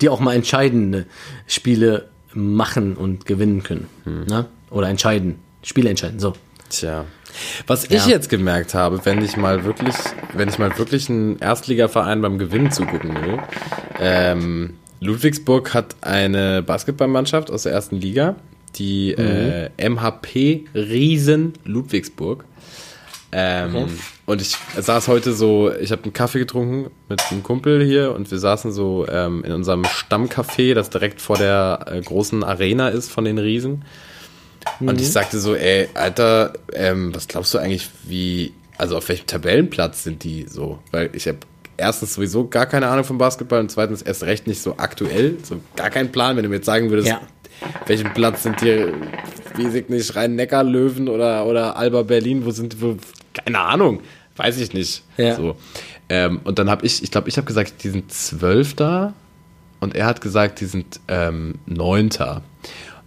Die auch mal entscheidende Spiele machen und gewinnen können. Ne? Oder entscheiden. Spiele entscheiden. So. Tja. Was ich jetzt gemerkt habe, wenn ich mal wirklich, wenn ich mal wirklich einen Erstligaverein beim Gewinn zugucken will, ähm, Ludwigsburg hat eine Basketballmannschaft aus der ersten Liga, die äh, MHP Riesen Ludwigsburg. Ähm, Okay. Und ich saß heute so, ich habe einen Kaffee getrunken mit einem Kumpel hier und wir saßen so ähm, in unserem Stammcafé, das direkt vor der äh, großen Arena ist von den Riesen. Und ich sagte so, ey, Alter, ähm, was glaubst du eigentlich, wie, also auf welchem Tabellenplatz sind die so? Weil ich habe erstens sowieso gar keine Ahnung vom Basketball und zweitens erst recht nicht so aktuell, so gar keinen Plan, wenn du mir jetzt sagen würdest, Ja. welchen Platz sind die, weiß ich nicht, Rhein-Neckar-Löwen oder, oder Alba Berlin, wo sind, wo, keine Ahnung, weiß ich nicht. Ja. So. Ähm, und dann habe ich, ich glaube, ich habe gesagt, die sind Zwölfter und er hat gesagt, die sind ähm, Neunter.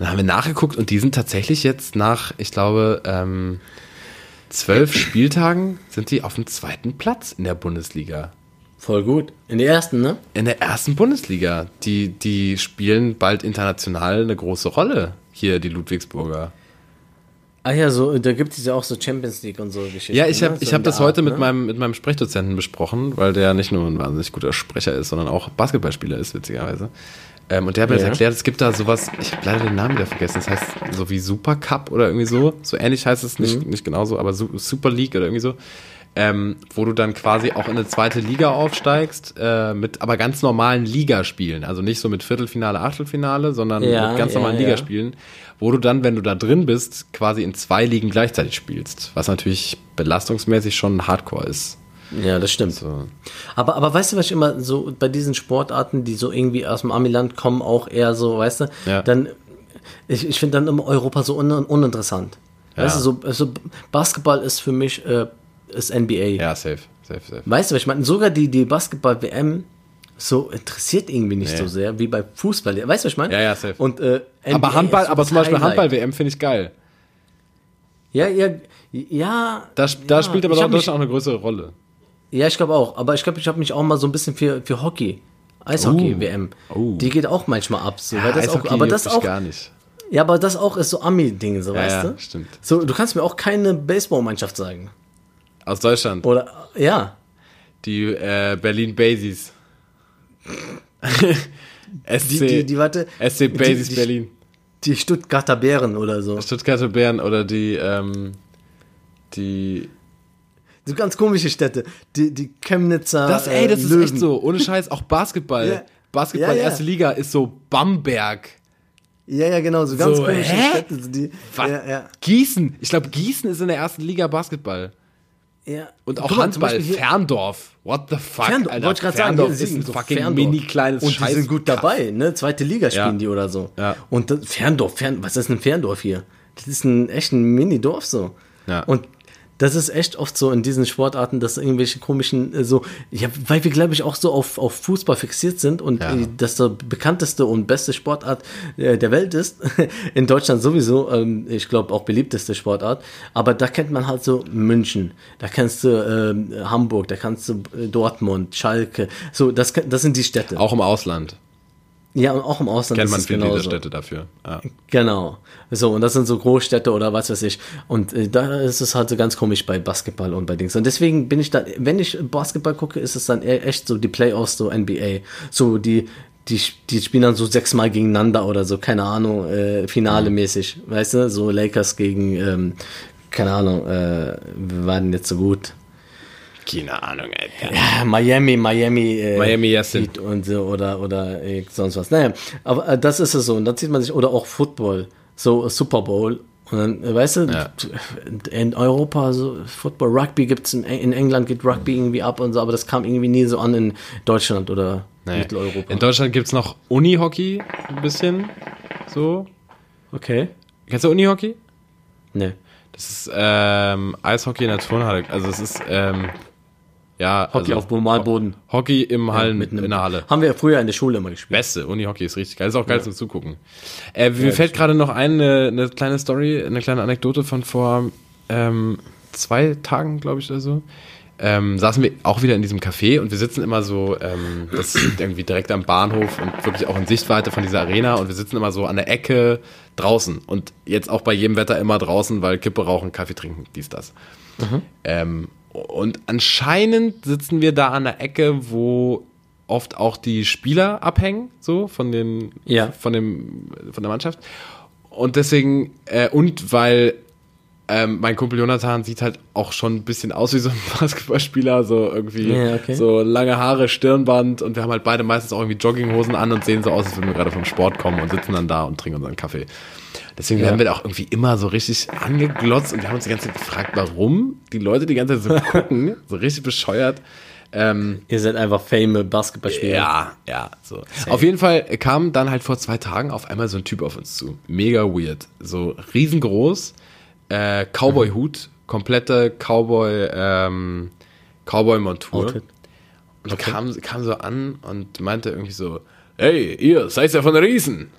Dann haben wir nachgeguckt und die sind tatsächlich jetzt nach, ich glaube, ähm, zwölf Spieltagen sind die auf dem zweiten Platz in der Bundesliga. Voll gut. In der ersten, ne? In der ersten Bundesliga. Die, die spielen bald international eine große Rolle. Hier, die Ludwigsburger. Ah ja, so, da gibt es ja auch so Champions League und so Geschichten. Ja, ich habe ne? So ich hab das heute Art, mit, ne? meinem, mit meinem Sprechdozenten besprochen, weil der nicht nur ein wahnsinnig guter Sprecher ist, sondern auch Basketballspieler ist, witzigerweise. Ähm, und der hat mir das Ja. erklärt, es gibt da sowas, ich habe leider den Namen wieder vergessen, das heißt so wie Super Cup oder irgendwie so. So ähnlich heißt es Mhm. nicht, nicht genauso, aber Su- Super League oder irgendwie so. ähm, wo du dann quasi auch in eine zweite Liga aufsteigst, äh, mit aber ganz normalen Ligaspielen. Also nicht so mit Viertelfinale, Achtelfinale, sondern Ja, mit ganz normalen ja. Ligaspielen, wo du dann, wenn du da drin bist, quasi in zwei Ligen gleichzeitig spielst. Was natürlich belastungsmäßig schon Hardcore ist. Ja, das stimmt. So. Aber, aber weißt du, was ich immer so bei diesen Sportarten, die so irgendwie aus dem Amiland kommen, auch eher so, weißt du, Ja. dann, ich, ich finde dann immer Europa so un, uninteressant. Weißt Ja. du, so, so Basketball ist für mich, äh, ist NBA. Ja, safe, safe, safe. Weißt du, was ich meine? Sogar die, die Basketball-WM so interessiert irgendwie nicht Nee. so sehr wie bei Fußball. Weißt du, was ich meine? Ja, ja, safe. Und, äh, NBA Aber Handball, aber zum Beispiel. Handball-WM finde ich geil. Ja, ja, ja. Da, da ja, spielt aber Deutschland auch eine größere Rolle. Ja, ich glaube auch. Aber ich glaube, ich habe mich auch mal so ein bisschen für, für Hockey, Eishockey-WM. Oh. Die geht auch manchmal ab. So, weil das auch, aber das auch, gar nicht. ja, aber das auch ist so Ami-Ding, so, Ja, weißt ja, du? stimmt. So, du kannst mir auch keine Baseballmannschaft sagen. Aus Deutschland. Oder, ja. Die äh, Berlin Basies. SC, Die, die, die, warte. SC Basies die, die, Berlin. Die Stuttgarter Bären oder so. Stuttgarter Bären oder die, ähm, die. So ganz komische Städte. Die, die Chemnitzer. Das, ey, das äh, ist Löwen. echt so. Ohne Scheiß, auch Basketball. Ja. Basketball, Ja, ja. erste Liga ist so Bamberg. Ja, ja, genau. So ganz So, komische hä? Städte. so Die, Was? ja, Gießen. Ich glaube, Gießen ist in der ersten Liga Basketball. ja. Und auch Guck mal, Handball. Hier- Ferndorf. What the fuck, Ferndorf, Alter. wollte gerade sagen, Ferndorf ist ein so fucking Ferndorf. mini kleines Und die sind gut dabei, ne? Zweite Liga spielen Ja. die oder so. Ja. Und das, Ferndorf, Fern, was ist ein Ferndorf hier? Das ist ein echt ein Mini-Dorf so. Ja. Und das ist echt oft so in diesen Sportarten, dass irgendwelche komischen, äh, so, ja, weil wir, glaube ich, auch so auf, auf Fußball fixiert sind und Ja. das der bekannteste und beste Sportart äh, der Welt ist. In Deutschland sowieso, ähm, ich glaube auch beliebteste Sportart. Aber da kennt man halt so München, da kennst du ähm, Hamburg, da kannst du äh, Dortmund, Schalke. So, das, das sind die Städte. Auch im Ausland Ja, und auch im Ausland kennt ist man es viele genauso. Städte dafür. Ja. Genau. So, und das sind so Großstädte oder was weiß ich. Und äh, da ist es halt so ganz komisch bei Basketball und bei Dings. Und deswegen bin ich da, wenn ich Basketball gucke, ist es dann eher echt so die Playoffs, so NBA. So die, die, die spielen dann so sechsmal gegeneinander oder so, keine Ahnung, äh, Finale mäßig. Weißt du, so Lakers gegen, ähm, keine Ahnung, äh, wir waren jetzt so gut. Keine Ahnung, Alter. Ja, Miami, Miami, äh, Miami Yassin. Und so oder oder äh, sonst was. Naja, aber äh, das ist es so und dann sieht man sich oder auch Football, so Super Bowl und dann äh, weißt du Ja. in Europa so Football, Rugby gibt's in, in England geht Rugby irgendwie ab und so, aber das kam irgendwie nie so an in Deutschland oder Nee. Mitteleuropa. In Deutschland gibt's noch Unihockey ein bisschen. So. okay. Kennst du Unihockey? Ne. Das ist ähm, Eishockey in der Turnhalle. Also es ist ähm, ja Hockey also, auf Normalboden. Hockey im Hallen mitten im- in der Halle. Haben wir früher in der Schule immer gespielt. Beste, Unihockey ist richtig geil. Ist auch geil zum Zugucken. Äh, mir fällt gerade noch ein, eine, eine kleine Story, eine kleine Anekdote von vor ähm, zwei Tagen, glaube ich, oder so. Ähm, saßen wir auch wieder in diesem Café und wir sitzen immer so, ähm, das ist irgendwie direkt am Bahnhof und wirklich auch in Sichtweite von dieser Arena und wir sitzen immer so an der Ecke draußen und jetzt auch bei jedem Wetter immer draußen, weil Kippe rauchen, Kaffee trinken, dies, das. Ähm, und anscheinend sitzen wir da an der Ecke, wo oft auch die Spieler abhängen, so von den, Ja. von dem, von der Mannschaft. Und deswegen, äh, und weil ähm, mein Kumpel Jonathan sieht halt auch schon ein bisschen aus wie so ein Basketballspieler, so irgendwie Ja, okay. so lange Haare, Stirnband und wir haben halt beide meistens auch irgendwie Jogginghosen an und sehen so aus, als würden wir gerade vom Sport kommen und sitzen dann da und trinken unseren Kaffee. Deswegen Ja. werden wir da auch irgendwie immer so richtig angeglotzt und wir haben uns die ganze Zeit gefragt, warum die Leute die ganze Zeit so gucken, so richtig bescheuert. Ähm, Ihr seid einfach fame Basketballspieler. ja, ja, so. Auf jeden Fall kam dann halt vor zwei Tagen auf einmal so ein Typ auf uns zu. Mega weird. So riesengroß, äh, Cowboy-Hut, komplette Cowboy, ähm, Cowboy-Montur. Und kam, kam so an und meinte irgendwie so, hey, ihr seid ja von Riesen.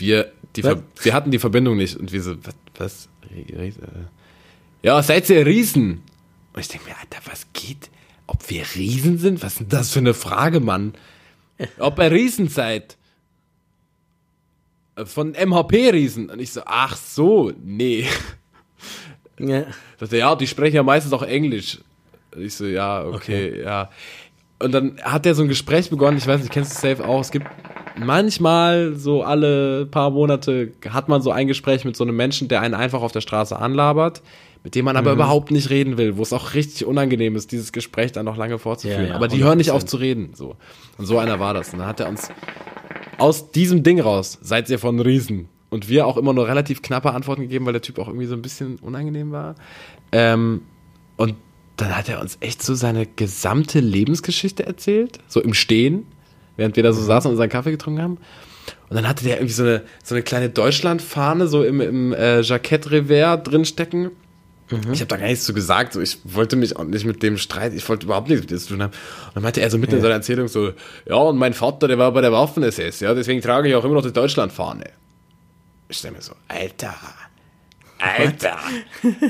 Wir, die? Ver wir hatten die Verbindung nicht und wir so, was, was? Äh, Ja, seid ihr Riesen? Und ich denke mir, Alter, was geht? Ob wir Riesen sind? Was ist denn das für eine Frage, Mann? Ob ihr Riesen seid? Äh, Von MHP-Riesen. Und ich so, ach so, nee. Ja. Dachte, ja, die sprechen ja meistens auch Englisch. Und ich so, ja, okay, ja. Und dann hat er so ein Gespräch begonnen, ich weiß nicht, kennst du safe auch, es gibt manchmal so alle paar Monate hat man so ein Gespräch mit so einem Menschen, der einen einfach auf der Straße anlabert. mit dem man Mhm. aber überhaupt nicht reden will, wo es auch richtig unangenehm ist, dieses Gespräch dann noch lange fortzuführen. Ja, ja, aber die hören nicht auf 100%. zu reden. So. Und so einer war das. Und dann hat er uns aus diesem Ding raus, seid ihr von Riesen. Und wir auch immer nur relativ knappe Antworten gegeben, weil der Typ auch irgendwie so ein bisschen unangenehm war. Ähm, und dann hat er uns echt so seine gesamte Lebensgeschichte erzählt, so im Stehen, während wir da so saßen und unseren Kaffee getrunken haben. Und dann hatte der irgendwie so eine, so eine kleine Deutschlandfahne so im, im äh, Jackett-Revers drinstecken. Ich habe da gar nichts zu gesagt. So, ich wollte mich auch nicht mit dem streiten. Ich wollte überhaupt nichts mit dem zu tun haben. Und dann meinte er so mitten in seiner Erzählung so, ja, und mein Vater, der war bei der Waffen-SS, ja, deswegen trage ich auch immer noch die Deutschlandfahne. Ich stelle mir so, Alter, Alter,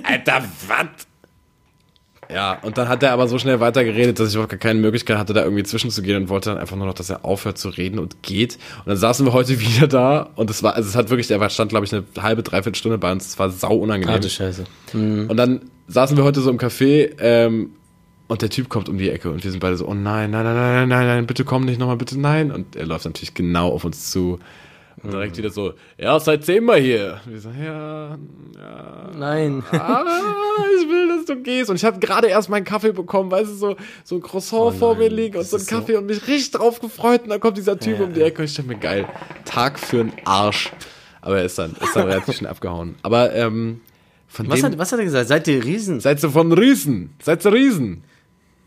Alter, was? Ja, und dann hat er aber so schnell weitergeredet, dass ich überhaupt gar keine Möglichkeit hatte, da irgendwie zwischenzugehen und wollte dann einfach nur noch, dass er aufhört zu reden und geht. Und dann saßen wir heute wieder da und es war, also es hat wirklich, war- stand, glaube ich, eine halbe, dreiviertel Stunde bei uns. Es war sau unangenehm. Harte Scheiße. Und dann saßen wir heute so im Café ähm, und der Typ kommt um die Ecke und wir sind beide so, oh nein, nein, nein, nein, nein, nein, nein, bitte komm nicht nochmal, bitte nein. Und er läuft natürlich genau auf uns zu. Und direkt wieder so, ja, seit zehnmal hier. Und wir so, ja, Nein. ah, ich will, dass du gehst. Und ich habe gerade erst meinen Kaffee bekommen, weißt du, so, so ein Croissant vor mir liegen und so ein ist so- Kaffee und mich richtig drauf gefreut. Und dann kommt dieser Typ Ja, um die Ecke und ich dachte mir, geil, Tag für einen Arsch. Aber er ist dann, ist dann relativ schnell abgehauen. Aber ähm, von Was dem, hat, was hat er gesagt? Seid ihr Riesen? seid ihr von Riesen? Seid ihr Riesen?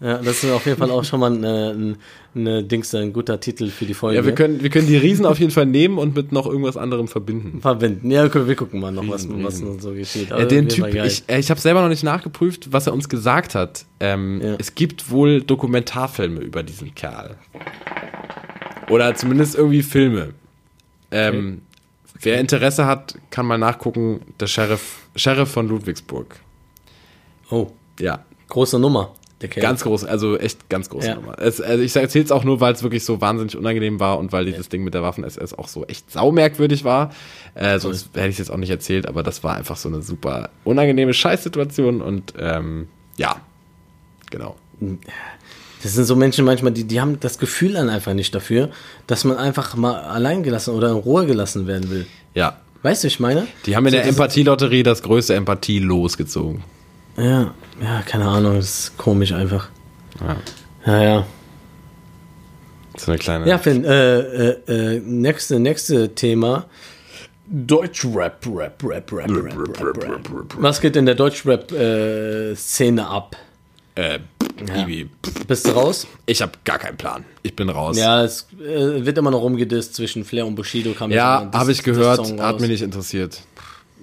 Ja, das ist auf jeden Fall auch schon mal eine, eine, eine Dings, ein guter Titel für die Folge. Ja, wir können, wir können die Riesen auf jeden Fall nehmen und mit noch irgendwas anderem verbinden. verbinden. Ja, okay, wir gucken mal noch, was, Riesen, was Riesen. noch so geschieht. Ja, den jeden Fall Typ, ich, äh, ich habe selber noch nicht nachgeprüft, was er uns gesagt hat. Ähm, Ja. Es gibt wohl Dokumentarfilme über diesen Kerl. Oder zumindest irgendwie Filme. Ähm, Wer Interesse hat, kann mal nachgucken. Der Sheriff, Sheriff von Ludwigsburg. oh, Ja, große Nummer. Kerl. ganz groß, also echt ganz große Ja. Nummer. Es, also ich erzähle es auch nur, weil es wirklich so wahnsinnig unangenehm war und weil dieses Ding mit der Waffen-SS auch so echt saumerkwürdig war. Äh, sonst hätte ich es jetzt auch nicht erzählt, aber das war einfach so eine super unangenehme Scheißsituation und ähm, ja, genau. Das sind so Menschen manchmal, die, die haben das Gefühl dann einfach nicht dafür, dass man einfach mal allein gelassen oder in Ruhe gelassen werden will. Ja, Weißt du, ich meine? die haben in So, der Empathielotterie das größte Empathie losgezogen. Ja, ja, keine Ahnung, ist komisch einfach. Ja. Ja, ja. So eine kleine. Ja, Finn, äh, äh, äh, nächste, nächste Thema. Deutschrap, Rap, Rap, Rap, Rap, Rap, Rap. Was geht in der Deutschrap-Szene ab? Äh, Bibi, Bist du raus? ich habe gar keinen Plan. Ich bin raus. Ja, es äh, wird immer noch rumgedisst zwischen Flair und Bushido. Kam Ja, habe ich gehört, hat mich nicht interessiert.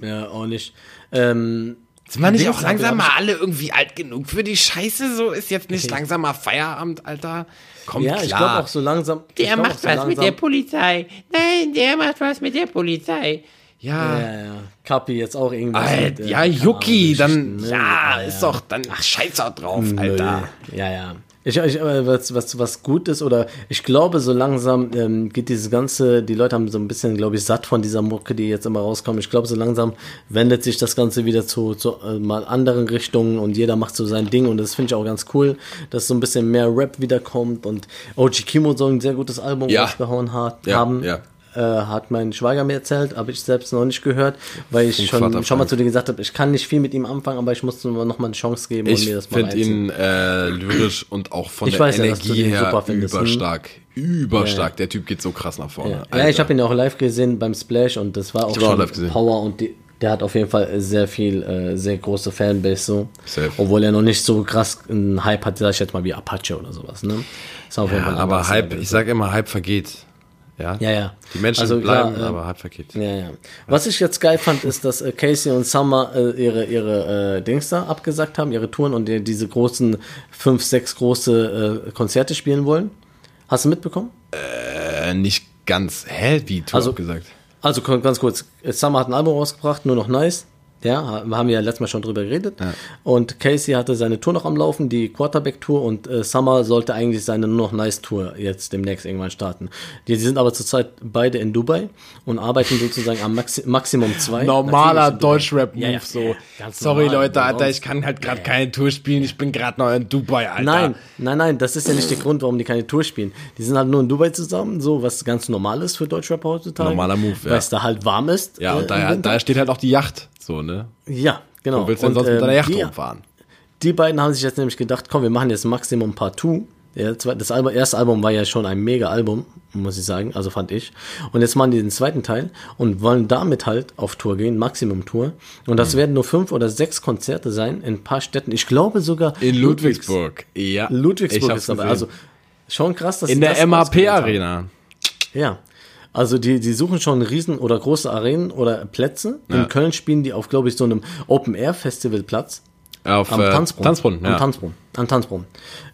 Ja, auch nicht. Ähm, Sind wir nicht auch langsam mal alle irgendwie alt genug für die Scheiße? So ist jetzt nicht langsam mal Feierabend, Alter. Kommt ja, klar. ich glaube auch so langsam. Der macht auch so was langsam, mit der Polizei. Nein, der macht was mit der Polizei. ja. Ja, ja. Kapi jetzt auch irgendwas. Mit, äh, ja, Yuki, dann, ne? ja, ist doch, dann scheiß doch drauf, Alter. Ja, ja. Ich, ich, aber was, was, was gut ist, oder ich glaube, so langsam ähm, geht dieses Ganze, die Leute haben so ein bisschen, glaube ich, satt von dieser Mucke, die jetzt immer rauskommt. Ich glaube, so langsam wendet sich das Ganze wieder zu, zu äh, mal anderen Richtungen und jeder macht so sein Ding und das finde ich auch ganz cool, dass so ein bisschen mehr Rap wiederkommt und OG Kimo soll ein sehr gutes Album Ja. rausgehauen hat, Ja, haben. ja. Äh, hat mein Schwager mir erzählt, habe ich selbst noch nicht gehört, weil ich schon, Vater schon mal zu dir gesagt habe, ich kann nicht viel mit ihm anfangen, aber ich musste noch mal eine Chance geben und Ich mir das mal finde reinziehen. ihn äh, lyrisch und auch von Ich der weiß ja, Energie den her super findest, hm? überstark. Überstark. Der Typ geht so krass nach vorne. Ja, ja ich habe ihn ja auch live gesehen beim Splash und das war auch auch schon gesehen. Power und die, der hat auf jeden Fall sehr viel, äh, sehr große Fanbase so. Safe. Obwohl er noch nicht so krass einen Hype hat, sag ich jetzt mal wie Apache oder sowas, ne? Ist auf jeden Ja, Fall aber Hype, ich sag immer, Hype vergeht. Ja, Ja, ja. Die Menschen Also klar, bleiben, äh, aber Hype vergeht. Ja, ja. Was ich jetzt geil fand, ist, dass äh, Casey und Summer äh, ihre, ihre äh, Dings da abgesagt haben, ihre Touren und die, diese großen, fünf, sechs große äh, Konzerte spielen wollen. Hast du mitbekommen? Äh, nicht ganz. Hä? Wie? Du Also- gesagt. Also ganz kurz, Summer hat ein Album rausgebracht, nur noch nice. Ja, haben wir ja letztes Mal schon drüber geredet. Und Casey hatte seine Tour noch am Laufen, die Quarterback-Tour und äh, Summer sollte eigentlich seine nur noch Nice-Tour jetzt demnächst irgendwann starten. Die, die sind aber zurzeit beide in Dubai und arbeiten sozusagen am Maxi Maximum 2. Normaler Deutschrap-Move Ja, ja. so. Sorry normal, Leute, Alter, ich kann halt gerade keine Tour spielen, ich bin gerade noch in Dubai, Alter. Nein, nein, nein, das ist ja nicht der Grund, warum die keine Tour spielen. Die sind halt nur in Dubai zusammen, so was ganz normal ist für Deutschrapper heutzutage. Normaler Move, ja. Weil es da halt warm ist. Ja, äh, und im da, da steht halt auch die Yacht, so, ne? Ja, Genau. Wo willst du denn Und, sonst mit ähm, deiner Yacht die- rumfahren? Die beiden haben sich jetzt nämlich gedacht, komm, wir machen jetzt Maximum Part 2. Ja, zwei- das Album, erste Album war ja schon ein mega Album, muss ich sagen, also fand ich. Und jetzt machen die den zweiten Teil und wollen damit halt auf Tour gehen, Maximum Tour. Und Mhm. das werden nur fünf oder sechs Konzerte sein in ein paar Städten. Ich glaube sogar In Ludwigsburg. Ja. Ludwigsburg ist dabei. gesehen. Also schon krass, dass in der haben. MAP-Arena. Ja. Also die, die suchen schon riesen oder große Arenen oder Plätze. Ja. In Köln spielen die auf, glaube ich, so einem Open-Air-Festivalplatz. Auf Am äh, Tanzbrunnen. Tanzbrunnen, ja. Am Tanzbrunnen. Am Tanzbrunnen.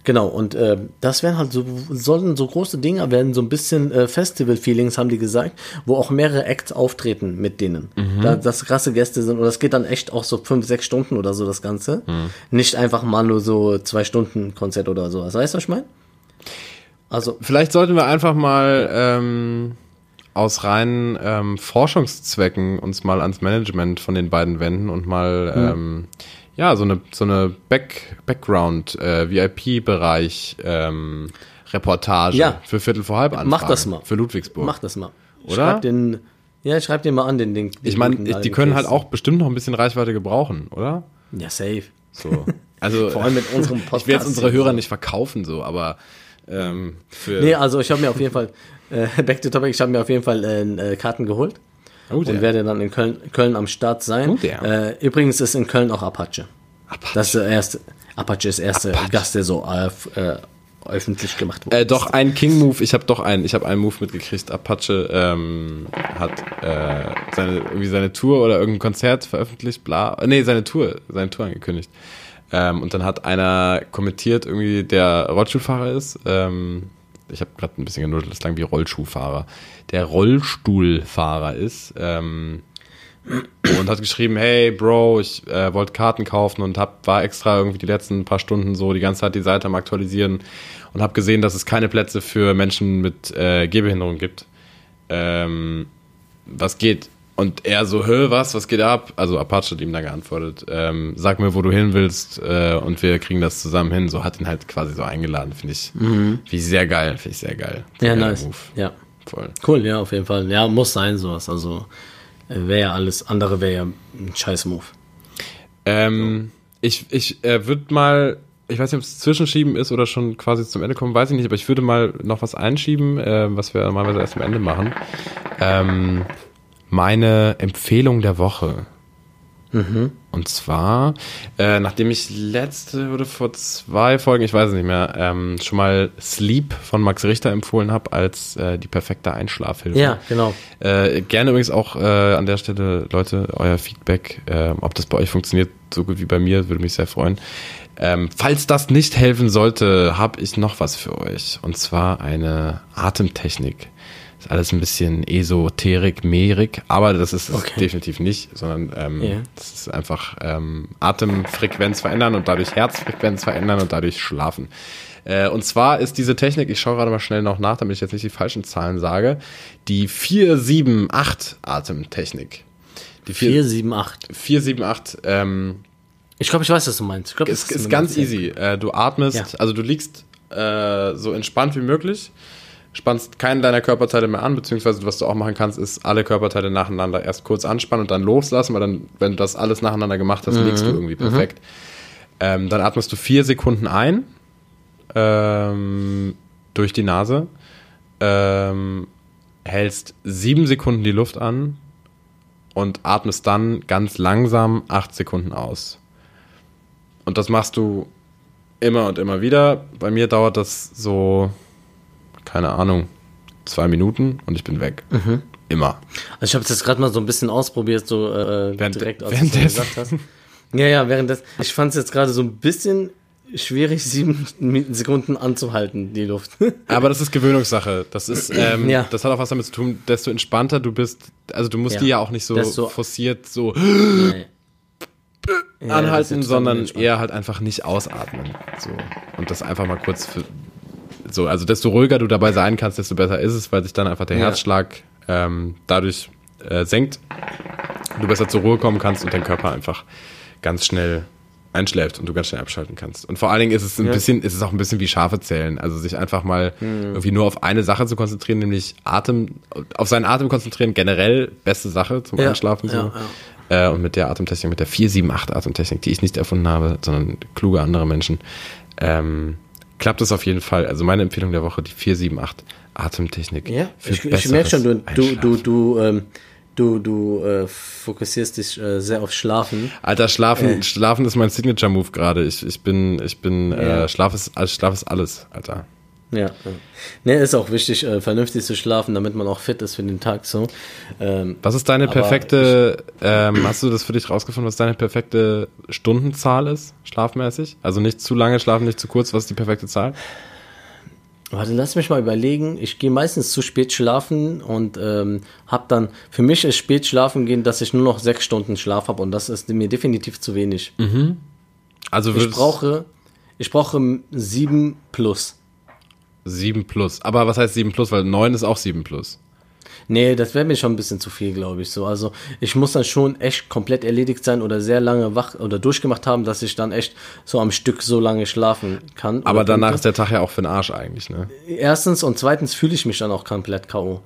Genau, und äh, das wären halt so, sollen so große Dinger werden, so ein bisschen äh, Festival-Feelings, haben die gesagt, wo auch mehrere Acts auftreten mit denen. Mhm. Da, das krasse Gäste sind, und das geht dann echt auch so fünf, sechs Stunden oder so, das Ganze. Mhm. Nicht einfach mal nur so zwei Stunden Konzert oder sowas. Weißt du, was ich meine? Also, Vielleicht sollten wir einfach mal ähm, aus reinen ähm, Forschungszwecken uns mal ans Management von den beiden wenden und mal ähm, ja so eine so eine Back Background äh, VIP-Bereich ähm, Reportage Ja. für Viertel vor halb anfragen. Mach das mal. für Ludwigsburg. mach das mal. Oder? Schreib den, ja, schreib den mal an, den Ding. ich meine, die können halt auch bestimmt noch ein bisschen Reichweite gebrauchen, oder? Ja, safe. So. Also Vor allem mit unserem Ich will jetzt Podcast unsere. Hörer nicht verkaufen so, aber ähm, für Nee, also ich habe mir auf jeden Fall, äh, back to topic, ich habe mir auf jeden Fall äh, äh, Karten geholt. oh, und werde dann in Köln, Köln am Start sein. Oh. Äh, übrigens ist in Köln auch Apache. Apache. Das ist der erste, Apache ist der erste Gast, der so äh, öffentlich gemacht wurde. Äh, doch ein King Move. Ich habe doch einen. Ich habe einen Move mitgekriegt. Apache ähm, hat äh, seine irgendwie seine Tour oder irgendein Konzert veröffentlicht. Bla. Nee, seine Tour, seine Tour angekündigt. Ähm, und dann hat einer kommentiert, irgendwie der Rollstuhlfahrer ist. Ähm, ich habe gerade ein bisschen genudelt, das klang wie Rollschuhfahrer. Der Rollstuhlfahrer ist. Ähm, und hat geschrieben, hey Bro, ich äh, wollte Karten kaufen und hab, war extra irgendwie die letzten paar Stunden so die ganze Zeit die Seite am aktualisieren und habe gesehen, dass es keine Plätze für Menschen mit äh, Gehbehinderung gibt. Ähm, was geht? Und er so, hä, was, was geht ab? Also Apache hat ihm da geantwortet, ähm, sag mir, wo du hin willst äh, und wir kriegen das zusammen hin. So hat ihn halt quasi so eingeladen, finde ich, finde ich sehr geil, finde ich sehr geil. ja, Geiler nice. Move. Ja. Voll. Cool, ja, auf jeden Fall. Ja, muss sein, sowas. Also wäre ja alles andere wäre ja ein scheiß Move. Ähm, ich ich äh, würde mal, ich weiß nicht, ob es Zwischenschieben ist oder schon quasi zum Ende kommen, weiß ich nicht, aber ich würde mal noch was einschieben, äh, was wir normalerweise erst am Ende machen. Ähm, meine Empfehlung der Woche. Und zwar, äh, nachdem ich letzte oder vor zwei Folgen, ich weiß es nicht mehr, ähm, schon mal Sleep von Max Richter empfohlen habe als äh, die perfekte Einschlafhilfe. Ja, genau. Äh, gerne übrigens auch äh, an der Stelle, Leute, euer Feedback, äh, ob das bei euch funktioniert, so gut wie bei mir, würde mich sehr freuen. Ähm, falls das nicht helfen sollte, habe ich noch was für euch. Und zwar eine Atemtechnik. Ist alles ein bisschen esoterik, merik, aber das ist es Okay. definitiv nicht, sondern ähm, Ja. das ist einfach ähm, Atemfrequenz verändern und dadurch Herzfrequenz verändern und dadurch schlafen. Äh, und zwar ist diese Technik, ich schaue gerade mal schnell noch nach, damit ich jetzt nicht die falschen Zahlen sage, die 478 Atemtechnik. Die 4, 7, 8. 478 ähm, Ich glaube, ich weiß, was du meinst. Ich glaube, ist, ist ganz easy. Äh, du atmest, Ja. also du liegst äh, so entspannt wie möglich, spannst keinen deiner Körperteile mehr an, beziehungsweise was du auch machen kannst, ist alle Körperteile nacheinander erst kurz anspannen und dann loslassen, weil dann, wenn du das alles nacheinander gemacht hast, liegst du irgendwie perfekt. Ähm, dann atmest du vier Sekunden ein ähm, durch die Nase, ähm, hältst sieben Sekunden die Luft an und atmest dann ganz langsam acht Sekunden aus. Und das machst du immer und immer wieder. Bei mir dauert das so, keine Ahnung, zwei Minuten und ich bin weg. Immer. Also ich habe es jetzt gerade mal so ein bisschen ausprobiert, so äh, Während- direkt, als du währenddessen. gesagt hast. Ja, ja, währenddessen. Ich fand es jetzt gerade so ein bisschen schwierig, sieben Sekunden anzuhalten, die Luft. Aber das ist Gewöhnungssache. Das ist, ähm, Ja. das hat auch was damit zu tun, desto entspannter du bist. Also du musst Ja. die ja auch nicht so Desto- forciert so Nee. Ja, das anhalten, ist sondern eher halt einfach nicht ausatmen. So. Und das einfach mal kurz für, so, also desto ruhiger du dabei sein kannst, desto besser ist es, weil sich dann einfach der Ja. Herzschlag ähm, dadurch äh, senkt, du besser zur Ruhe kommen kannst und dein Körper einfach ganz schnell einschläft und du ganz schnell abschalten kannst. Und vor allen Dingen ist es ein Ja. bisschen, ist es auch ein bisschen wie Schafe zählen. Also sich einfach mal irgendwie nur auf eine Sache zu konzentrieren, nämlich Atem, auf seinen Atem konzentrieren, generell beste Sache zum Ja, Einschlafen so. ja, äh, und mit der Atemtechnik, mit der 478 Atemtechnik, die ich nicht erfunden habe, sondern kluge andere Menschen, ähm, klappt es auf jeden Fall. Also meine Empfehlung der Woche, die 478 Atemtechnik. Ja, für ich, ich merke schon, du, du, du, du, ähm, du, du äh, fokussierst dich äh, sehr auf Schlafen. Alter, Schlafen, Äh. Schlafen ist mein Signature-Move gerade. Ich, ich bin, ich bin, Ja. äh, Schlaf ist, Schlaf ist alles, Alter. Ja. Ne, ist auch wichtig, äh, vernünftig zu schlafen, damit man auch fit ist für den Tag so. Ähm, Was ist deine perfekte, ähm, hast du das für dich rausgefunden, was deine perfekte Stundenzahl ist, schlafmäßig? Also nicht zu lange schlafen, nicht zu kurz, was ist die perfekte Zahl? Warte, lass mich mal überlegen. Ich gehe meistens zu spät schlafen und ähm, hab dann, für mich ist spät schlafen gehen, dass ich nur noch sechs Stunden Schlaf habe und das ist mir definitiv zu wenig. Also Ich brauche, ich brauche sieben plus. 7 plus. Aber was heißt 7 plus? Weil 9 ist auch 7 plus. Nee, das wäre mir schon ein bisschen zu viel, glaube ich. So, also ich muss dann schon echt komplett erledigt sein oder sehr lange wach oder durchgemacht haben, dass ich dann echt so am Stück so lange schlafen kann. Aber danach könnte. ist der Tag ja auch für den Arsch eigentlich, ne? erstens und zweitens fühle ich mich dann auch komplett K.O.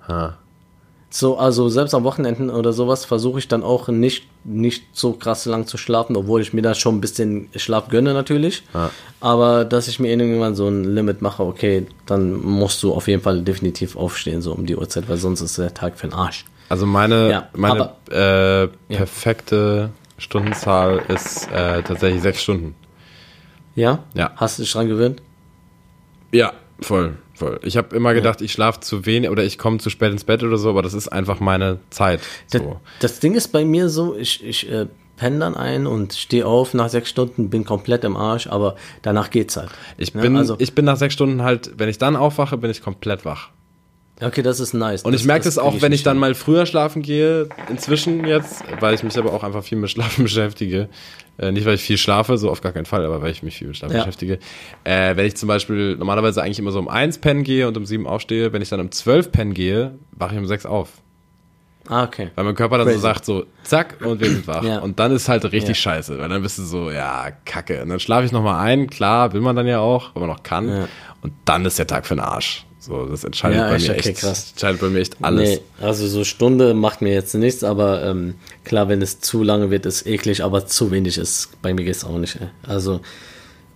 So, also selbst am Wochenenden oder sowas versuche ich dann auch nicht, nicht so krass lang zu schlafen, obwohl ich mir da schon ein bisschen Schlaf gönne natürlich. Ja. Aber dass ich mir irgendwann so ein Limit mache, okay, dann musst du auf jeden Fall definitiv aufstehen, so um die Uhrzeit, weil sonst ist der Tag für den Arsch. Also meine, Ja, meine äh, perfekte Stundenzahl ist äh, tatsächlich 6 Stunden. Ja? Ja. Hast du dich dran gewöhnt? Ja, voll, voll. Ich habe immer gedacht, ich schlafe zu wenig oder ich komme zu spät ins Bett oder so, aber das ist einfach meine Zeit. Das, So. das Ding ist bei mir so, ich, ich äh, penne dann ein und stehe auf nach sechs Stunden, bin komplett im Arsch, aber danach geht's halt. Ich Ne? bin, also, ich bin nach sechs Stunden halt, wenn ich dann aufwache, bin ich komplett wach. okay, das ist nice. Und ich merke das, auch, wenn ich dann mal früher schlafen gehe, inzwischen jetzt, weil ich mich aber auch einfach viel mit Schlafen beschäftige. Äh, nicht, weil ich viel schlafe, so auf gar keinen Fall, aber weil ich mich viel mit Schlafen Ja. beschäftige. Äh, wenn ich zum Beispiel normalerweise eigentlich immer so um eins pennen gehe und um sieben aufstehe, wenn ich dann um zwölf pennen gehe, wache ich um sechs auf. Ah, okay. Weil mein Körper dann so Crazy. sagt so, zack, und wir sind wach. Ja. Und dann ist halt richtig Ja. scheiße, weil dann bist du so, ja, kacke. Und dann schlafe ich nochmal ein, klar, will man dann ja auch, wenn man noch kann. Und dann ist der Tag für den Arsch. So, das entscheidet Ja, bei mir okay, echt, krass. entscheidet bei mir echt alles. Nee, also so Stunde macht mir jetzt nichts, aber ähm, klar, wenn es zu lange wird, ist eklig, aber zu wenig ist, bei mir geht's auch nicht. Ey. Also,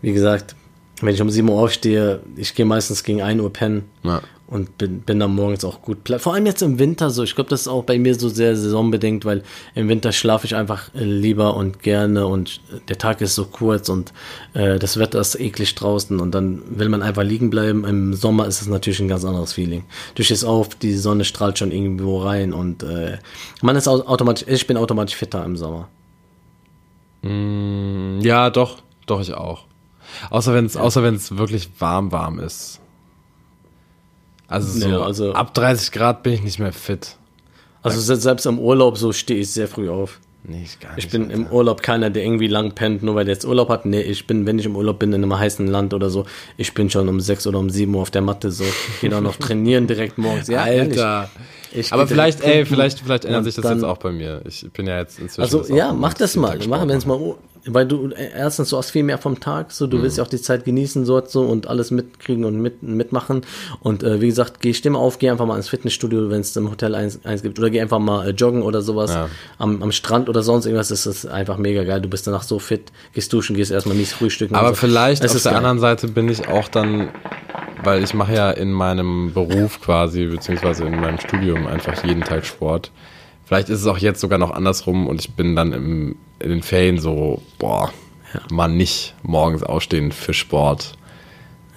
wie gesagt, wenn ich um 7 Uhr aufstehe, ich gehe meistens gegen 1 Uhr pennen Ja. Und bin, bin dann morgens auch gut. Vor allem jetzt im Winter so. Ich glaube, das ist auch bei mir so sehr saisonbedingt, weil im Winter schlafe ich einfach äh, lieber und gerne und der Tag ist so kurz und äh, das Wetter ist eklig draußen und dann will man einfach liegen bleiben. Im Sommer ist es natürlich ein ganz anderes Feeling. Du stehst auf, die Sonne strahlt schon irgendwo rein und äh, man ist au- automatisch, ich bin automatisch fitter im Sommer. Ja, doch, doch ich auch. Außer wenn es, außer wenn es wirklich warm, warm ist. Also so Ja, also- ab 30 Grad bin ich nicht mehr fit. Also se- selbst im Urlaub so stehe ich sehr früh auf. Nee, ich gar Ich nicht. bin im Urlaub keiner, der irgendwie lang pennt, nur weil der jetzt Urlaub hat. Nee, ich bin, wenn ich im Urlaub bin, in einem heißen Land oder so, ich bin schon um sechs oder um sieben Uhr auf der Matte so. Gehe dann noch trainieren direkt morgens. Ja. Alter. Ich Aber geh vielleicht, ey, vielleicht, vielleicht ändert sich das jetzt auch bei mir. Ich bin ja jetzt inzwischen. Also ja, mach das mal. Tag Mach, Sport wenn es machen. mal, weil du äh, erstens du hast viel mehr vom Tag, so du Mhm. willst ja auch die Zeit genießen dort so und alles mitkriegen und mit, mitmachen. Und äh, wie gesagt, geh stimme auf, geh einfach mal ins Fitnessstudio, wenn es im Hotel eins, eins gibt, oder geh einfach mal äh, joggen oder sowas Ja. am, am Strand oder sonst irgendwas. Das ist einfach mega geil. Du bist danach so fit, gehst duschen, gehst erstmal mies frühstücken. Aber so. vielleicht Es auf ist der geil. anderen Seite bin ich auch dann, weil ich mache ja in meinem Beruf quasi, beziehungsweise in meinem Studium einfach jeden Tag Sport. Vielleicht ist es auch jetzt sogar noch andersrum und ich bin dann im, in den Ferien so, boah, man nicht morgens aufstehen für Sport.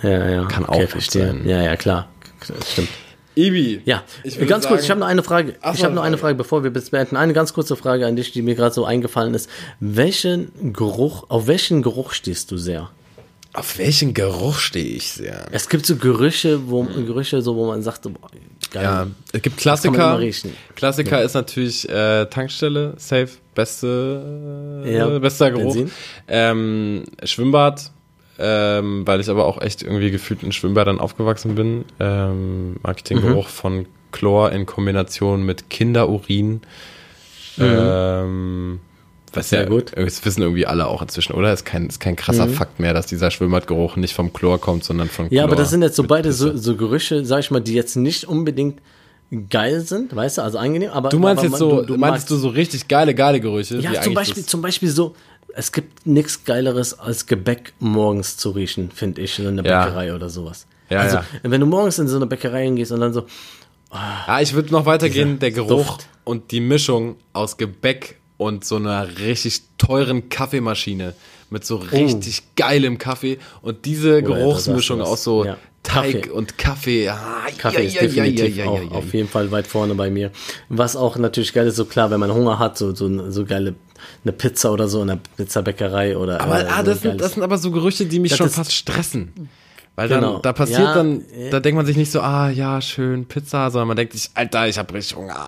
Ja, ja. Kann okay, auch gut verstehe. sein. Ja, ja, klar. Das stimmt. Ibi. Ja, ganz kurz, sagen- ich habe noch eine Frage. Ach ich habe noch eine Frage, bevor wir bis beenden. Eine ganz kurze Frage an dich, die mir gerade so eingefallen ist. Welchen Geruch, auf welchen Geruch stehst du sehr? Auf welchen Geruch stehe ich sehr? Es gibt so Gerüche, wo Gerüche, so wo man sagt, so, boah, geil. Ja, es gibt Klassiker. Klassiker ist natürlich äh, Tankstelle, safe, beste, äh, Ja, bester Geruch. Ähm, Schwimmbad, ähm, weil ich aber auch echt irgendwie gefühlt in Schwimmbadern aufgewachsen bin, ähm, mag ich den Mhm. Geruch von Chlor in Kombination mit Kinderurin. Ähm, was Mhm. Sehr ja, gut. Das wissen irgendwie alle auch inzwischen, oder? Ist kein, ist kein krasser Fakt mehr, dass dieser Schwimmbadgeruch nicht vom Chlor kommt, sondern von Chlor. Ja, aber das sind jetzt so beide so, so Gerüche, sag ich mal, die jetzt nicht unbedingt geil sind, weißt du, also angenehm, aber Du meinst aber jetzt so, du, du meinst du so richtig geile, geile Gerüche? Ja, zum Beispiel, zum Beispiel so, es gibt nichts Geileres als Gebäck morgens zu riechen, finde ich, in einer Ja. Bäckerei oder sowas. Ja, also, ja. wenn du morgens in so eine Bäckerei hingehst und dann so, Ja, ich würde noch weitergehen, der Geruch Duft. und die Mischung aus Gebäck und so einer richtig teuren Kaffeemaschine mit so richtig geilem Kaffee und diese Oh. da Geruchsmischung aus so Ja. Teig Kaffee. und Kaffee. Ah, Kaffee ja, ist ja, definitiv auch auf jeden Fall weit vorne bei mir. Was auch natürlich geil ist, so klar, wenn man Hunger hat, so, so, so geile, eine Pizza oder so in einer Pizzabäckerei oder. Aber äh, ah, das, sind, das sind aber so Gerüche, die mich schon fast stressen. Weil dann, Genau. da passiert Ja, dann, äh. da denkt man sich nicht so, ah ja, schön, Pizza, sondern man denkt sich, Alter, ich hab richtig Hunger.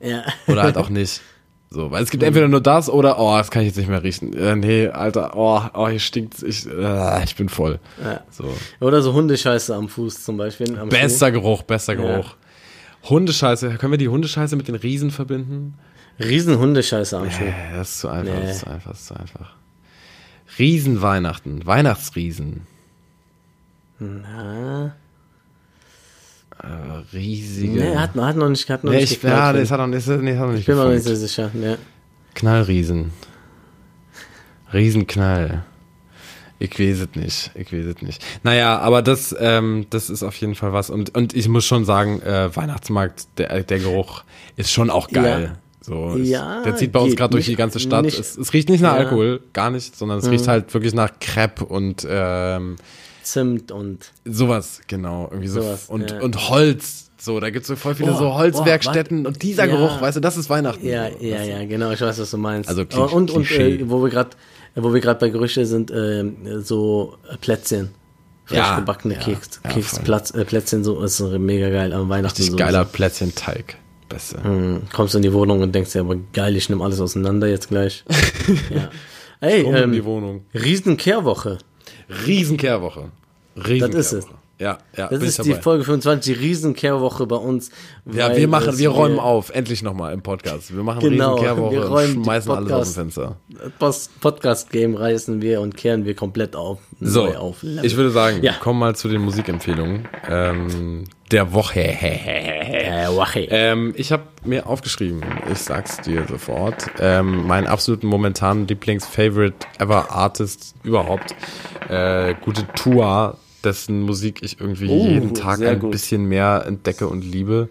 ja. Oder halt auch nicht. So, weil es gibt entweder nur das oder, oh, das kann ich jetzt nicht mehr riechen. Äh, nee, Alter, oh, oh, hier stinkt's, ich, äh, ich bin voll. Ja. So. Oder so Hundescheiße am Fuß zum Beispiel. Am Bester Geruch, bester Ja. Geruch. Hundescheiße, können wir die Hundescheiße mit den Riesen verbinden? Schuh. Riesen Hundescheiße am Schuh. Äh, das ist zu einfach, Nee. das ist zu einfach, das ist zu einfach. Riesenweihnachten, Weihnachtsriesen. Na, riesige. nee, hat, hat noch nicht, hat noch nee, nicht ich, ja, das hat noch nicht, nee, hat noch nicht Ich bin mir noch nicht so sicher. Nee. Knallriesen. Riesenknall. Ich weiß es nicht. Ich weiß es nicht. Naja, aber das, ähm, das ist auf jeden Fall was. Und, und ich muss schon sagen, äh, Weihnachtsmarkt, der, der Geruch ist schon auch geil. Ja. So, ist, Ja, der zieht bei uns gerade durch die ganze Stadt. nicht- es, es riecht nicht nach Ja. Mhm. Alkohol, gar nicht, sondern es riecht halt wirklich nach Crepe und ähm, Zimt und. sowas, genau. Irgendwie so. Sowas, und, ja. und Holz. So, da gibt's so voll viele Oh, so Holzwerkstätten oh, und dieser ja. Geruch, weißt du, das ist Weihnachten. Ja, So, ja, ja, genau, ich weiß, was du meinst. Also Klisch- und und äh, wo wir gerade wo wir gerade bei Gerüche sind, äh, so Plätzchen. Frisch Ja, gebackene ja, Keks, ja, Keks voll. Platz, äh, Plätzchen, so ist mega geil am Weihnachten. Richtig so. geiler Plätzchenteig. Beste. Mhm. Kommst in die Wohnung und denkst dir, aber geil, ich nehme alles auseinander jetzt gleich. ja. Ey, in die ähm, Wohnung. Riesenkehrwoche. Riesenkehrwoche. Riesenkehrwoche. Das ist es. Ja, ja, Das ist die dabei. Folge 25, die Riesenkehrwoche bei uns. Ja, wir machen, wir räumen auf, endlich nochmal im Podcast. Wir machen Genau, Riesenkehrwoche wir räumen schmeißen alles aus Podcast- dem Fenster. Das Podcast-Game reißen wir und kehren wir komplett auf. So, neu auf. ich würde sagen, Ja. komm mal zu den Musikempfehlungen ähm, der Woche. Äh, Wache. Ähm, ich habe mir aufgeschrieben, ich sag's dir sofort, ähm, meinen absoluten momentanen Lieblings-Favorite ever Artist überhaupt, äh, gute Tour, dessen Musik ich irgendwie Oh, jeden Tag ein gut. bisschen mehr entdecke und liebe.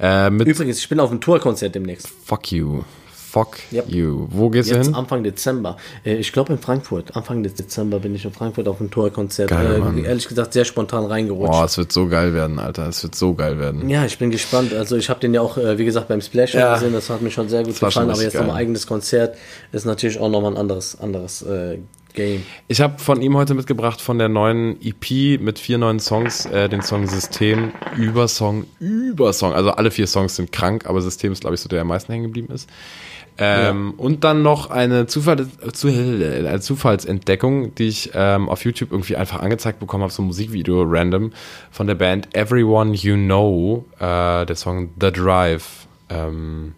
Äh, Übrigens, ich bin auf dem Tourkonzert demnächst. Fuck You. Fuck Yep. You. Wo gehst du Jetzt hin? Anfang Dezember. Äh, Ich glaube in Frankfurt. Anfang Dezember bin ich in Frankfurt auf dem Tourkonzert. Geil, äh, ehrlich gesagt sehr spontan reingerutscht. Boah, es wird so geil werden, Alter. Es wird so geil werden. Ja, ich bin gespannt. Also ich habe den ja auch, äh, wie gesagt, beim Splash Ja. gesehen. Das hat mir schon sehr gut Das gefallen. Aber jetzt nochmal geil. eigenes Konzert ist natürlich auch nochmal ein anderes, anderes äh, Game. Ich habe von ihm heute mitgebracht von der neuen EP mit vier neuen Songs, äh, den Song System über Song über Song. Also alle vier Songs sind krank, aber System ist, glaube ich, so der, der am meisten hängen geblieben ist. Ähm, Und dann noch eine, Zufall, zu, eine Zufallsentdeckung, die ich ähm, auf YouTube irgendwie einfach angezeigt bekommen habe, so ein Musikvideo random von der Band Everyone You Know, äh, der Song The Drive. Ähm,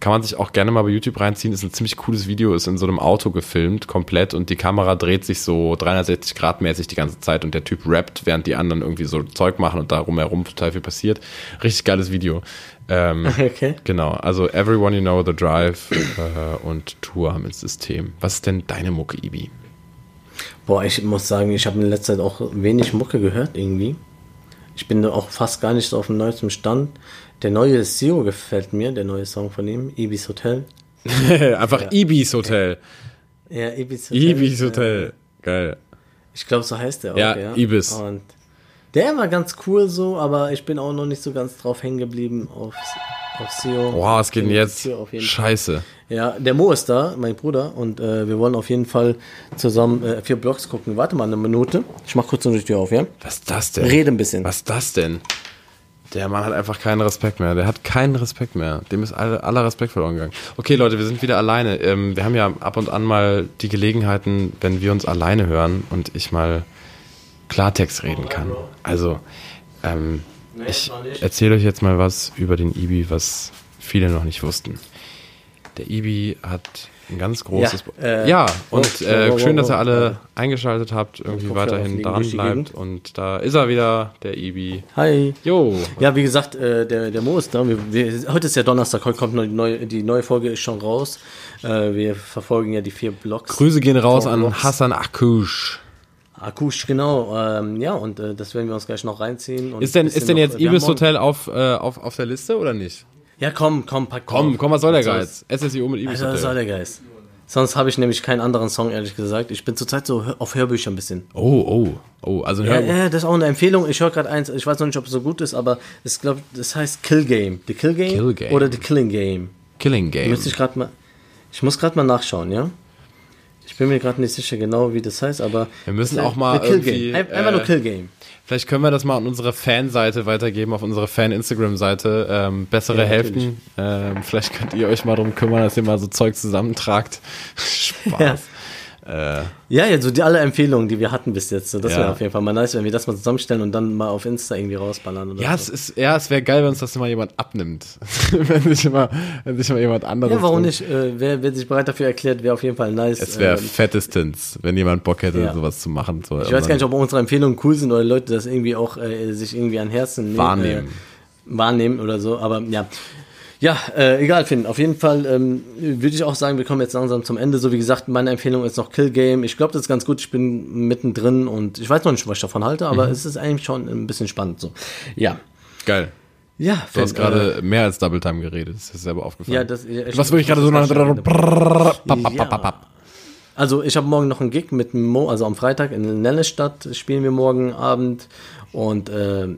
Kann man sich auch gerne mal bei YouTube reinziehen. Ist ein ziemlich cooles Video, ist in so einem Auto gefilmt, komplett, und die Kamera dreht sich so 360 Grad mäßig die ganze Zeit und der Typ rappt, während die anderen irgendwie so Zeug machen und darum herum total viel passiert. Richtig geiles Video. Ähm, Okay. Genau, also Everyone You Know, The Drive äh, und Tour mit System. Was ist denn deine Mucke, Ibi? Boah, ich muss sagen, ich habe in letzter Zeit auch wenig Mucke gehört irgendwie. Ich bin da auch fast gar nicht so auf dem neuesten Stand. Der neue CEO gefällt mir, der neue Song von ihm, Ibis Hotel. Einfach Ibis Hotel. Ja, Ibis Hotel. Ibis Hotel. Geil. Ich glaube, so heißt der auch, Ja, ja. Ibis. Und der war ganz cool so, aber ich bin auch noch nicht so ganz drauf hängen geblieben auf, auf CEO. Wow, was geht jetzt? Jeden Fall. Scheiße. Ja, der Mo ist da, mein Bruder, und äh, wir wollen auf jeden Fall zusammen äh, vier Blogs gucken. Warte mal eine Minute. Ich mach kurz noch die Tür auf, ja? Was ist das denn? Rede ein bisschen. Was ist das denn? Der Mann hat einfach keinen Respekt mehr. Der hat keinen Respekt mehr. Dem ist alle, aller Respekt verloren gegangen. Okay, Leute, wir sind wieder alleine. Ähm, wir haben ja ab und an mal die Gelegenheiten, wenn wir uns alleine hören und ich mal Klartext reden kann. Also, ähm, ich erzähle euch jetzt mal was über den Ibi, was viele noch nicht wussten. Der Ibi hat Ein ganz großes. Ja, äh, ja und äh, schön, dass ihr alle eingeschaltet habt, irgendwie weiterhin dran bleibt. Und da ist er wieder, der Ibi. Hi. Jo. Ja, wie gesagt, äh, der, der Mo ist da. Wir, wir, heute ist ja Donnerstag, heute kommt noch die neue, die neue Folge ist schon raus. Äh, wir verfolgen ja die vier Blogs. Grüße gehen raus an Blocks. Hassan Akush. Akush, genau. Ähm, ja, und äh, das werden wir uns gleich noch reinziehen. Ist denn, ist denn noch- jetzt Ibis Hotel auf, äh, auf, auf der Liste oder nicht? Ja, komm, komm, pack Komm, komm, was soll der Geiz? SSIO mit Ibis Alter, was soll der Geist? Sonst habe ich nämlich keinen anderen Song, ehrlich gesagt. Ich bin zurzeit so auf Hörbücher ein bisschen. Oh, oh, oh. Also Ja, ja, das ist auch eine Empfehlung. Ich höre gerade eins, ich weiß noch nicht, ob es so gut ist, aber es glaub, das heißt Kill Game. The Kill Game, Kill Game. oder The Killing Game. Killing Game. Müsste ich gerade mal. Ich muss gerade mal nachschauen, ja? Ich bin mir gerade nicht sicher genau, wie das heißt, aber. Wir müssen auch mal irgendwie. Ein- Einfach nur äh, Kill Game. Vielleicht können wir das mal an unsere Fanseite weitergeben, auf unsere Fan-Instagram-Seite. Ähm, bessere Ja, Hälften. Ähm, vielleicht könnt ihr euch mal darum kümmern, dass ihr mal so Zeug zusammentragt. Spaß. Ja, ja, so die alle Empfehlungen, die wir hatten bis jetzt. So, das Ja. wäre auf jeden Fall mal nice, wenn wir das mal zusammenstellen und dann mal auf Insta irgendwie rausballern. Ja, so. es ist, ja, es wäre geil, wenn uns das mal jemand abnimmt. wenn sich immer, wenn sich mal jemand anderes. ja, warum drum- nicht? Äh, wer, wer sich bereit dafür erklärt, wäre auf jeden Fall nice. Es wäre Ähm, fettestens, wenn jemand Bock hätte, Ja. sowas zu machen. So, ich weiß gar nicht, ob unsere Empfehlungen cool sind oder Leute das irgendwie auch äh, sich irgendwie an Herzen nehmen, Wahrnehmen. Äh, wahrnehmen oder so, aber ja. Ja, äh, egal, Finn. Auf jeden Fall ähm, würde ich auch sagen, wir kommen jetzt langsam zum Ende. So wie gesagt, meine Empfehlung ist noch Kill Game. Ich glaube, das ist ganz gut. Ich bin mittendrin und ich weiß noch nicht, was ich davon halte, Mhm. aber es ist eigentlich schon ein bisschen spannend. So, ja, Geil. ja. Du hast Finn, gerade mehr als Double Time geredet. Das ist selber aufgefallen. ja, das. Ich, Was würde ich gerade so nach. Ja. Also ich habe morgen noch einen Gig mit Mo, also am Freitag in Nennestadt spielen wir morgen Abend und äh,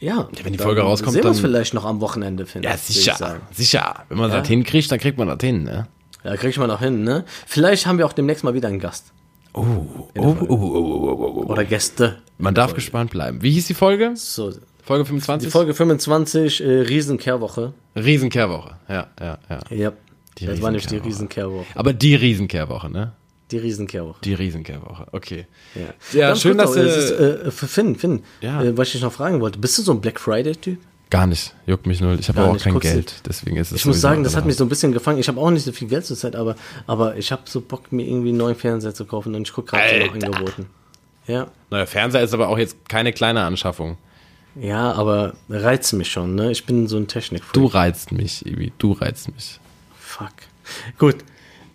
ja, wenn die dann Folge rauskommt, sehen wir uns dann- vielleicht noch am Wochenende finden. Ja, sicher. Sicher. Wenn man Ja. das hinkriegt, dann kriegt man das hin, ne? Ja, krieg ich mal noch hin, ne? Vielleicht haben wir auch demnächst mal wieder einen Gast Oh, oh, oh, oh, oh, oh, oh. oder Gäste. Man darf gespannt bleiben. Wie hieß die Folge? So, Folge die 25? Folge 25 äh, Riesenkehrwoche. Riesenkehrwoche. Ja, ja, ja. Ja, Die das war nicht die. Riesenkehrwoche. Aber die Riesenkehrwoche, ne? Die Riesenkehrwoche. Die Riesenkehrwoche. Okay. Ja, Ja, schön, dass noch, du- äh, für Finn, Finn, Ja. äh, was ich noch fragen wollte, bist du so ein Black Friday-Typ? Gar nicht. Juckt mich null. Ich habe auch nicht. kein Guckst Geld. Deswegen ist es Ich muss sagen, das hat mich so ein bisschen gefangen. Ich habe auch nicht so viel Geld zur Zeit, aber, aber ich habe so Bock, mir irgendwie einen neuen Fernseher zu kaufen und ich gucke gerade so nach. Angeboten. Ja, Neuer Fernseher ist aber auch jetzt keine kleine Anschaffung. ja, aber reizt mich schon, ne? Ich bin so ein technik Du reizt mich, Ibi. Du reizt mich. Fuck. Gut.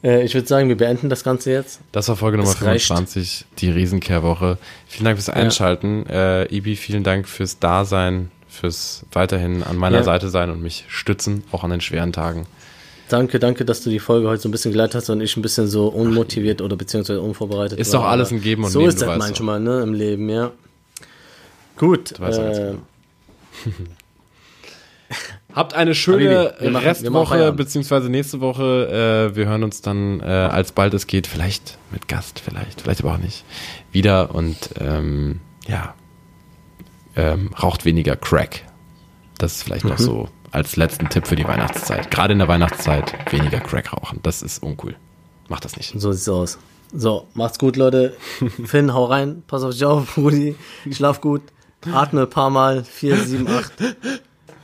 Äh, ich würde sagen, wir beenden das Ganze jetzt. Das war Folge Nummer Es reicht. 25, die Riesenkehrwoche. Vielen Dank fürs Einschalten. Äh, Ibi, vielen Dank fürs Dasein, fürs weiterhin an meiner Ja. Seite sein und mich stützen, auch an den schweren Tagen. Danke, danke, dass du die Folge heute so ein bisschen geleitet hast und ich ein bisschen so unmotiviert oder beziehungsweise unvorbereitet Ist war. doch alles ein Geben und so Nehmen, ist du das weißt manchmal, ne, im Leben, ja. Gut. weißt ja ganz äh, genau. Habt eine schöne machen- Restwoche, beziehungsweise nächste Woche. Äh, wir hören uns dann, äh, als bald es geht, vielleicht mit Gast, vielleicht, vielleicht aber auch nicht, wieder. Und ähm, ja, ähm, raucht weniger Crack. Das ist vielleicht noch Mhm. so als letzten Tipp für die Weihnachtszeit. Gerade in der Weihnachtszeit weniger Crack rauchen. Das ist uncool. Macht das nicht. So sieht's aus. So, macht's gut, Leute. Finn, hau rein. Pass auf dich auf, Rudi. Schlaf gut. Atme ein paar Mal. 4, 7, 8.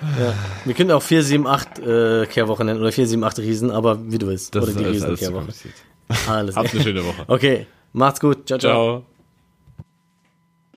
Ja. Wir können auch 4, 7, 8 äh, Kehrwoche nennen oder 4, 7, 8 Riesen, aber wie du willst. Das oder ist die alles, alles Riesenkehrwoche. kompliziert. Alles. Habt eine schöne Woche. Okay, macht's gut. Ciao, ciao. Ciao.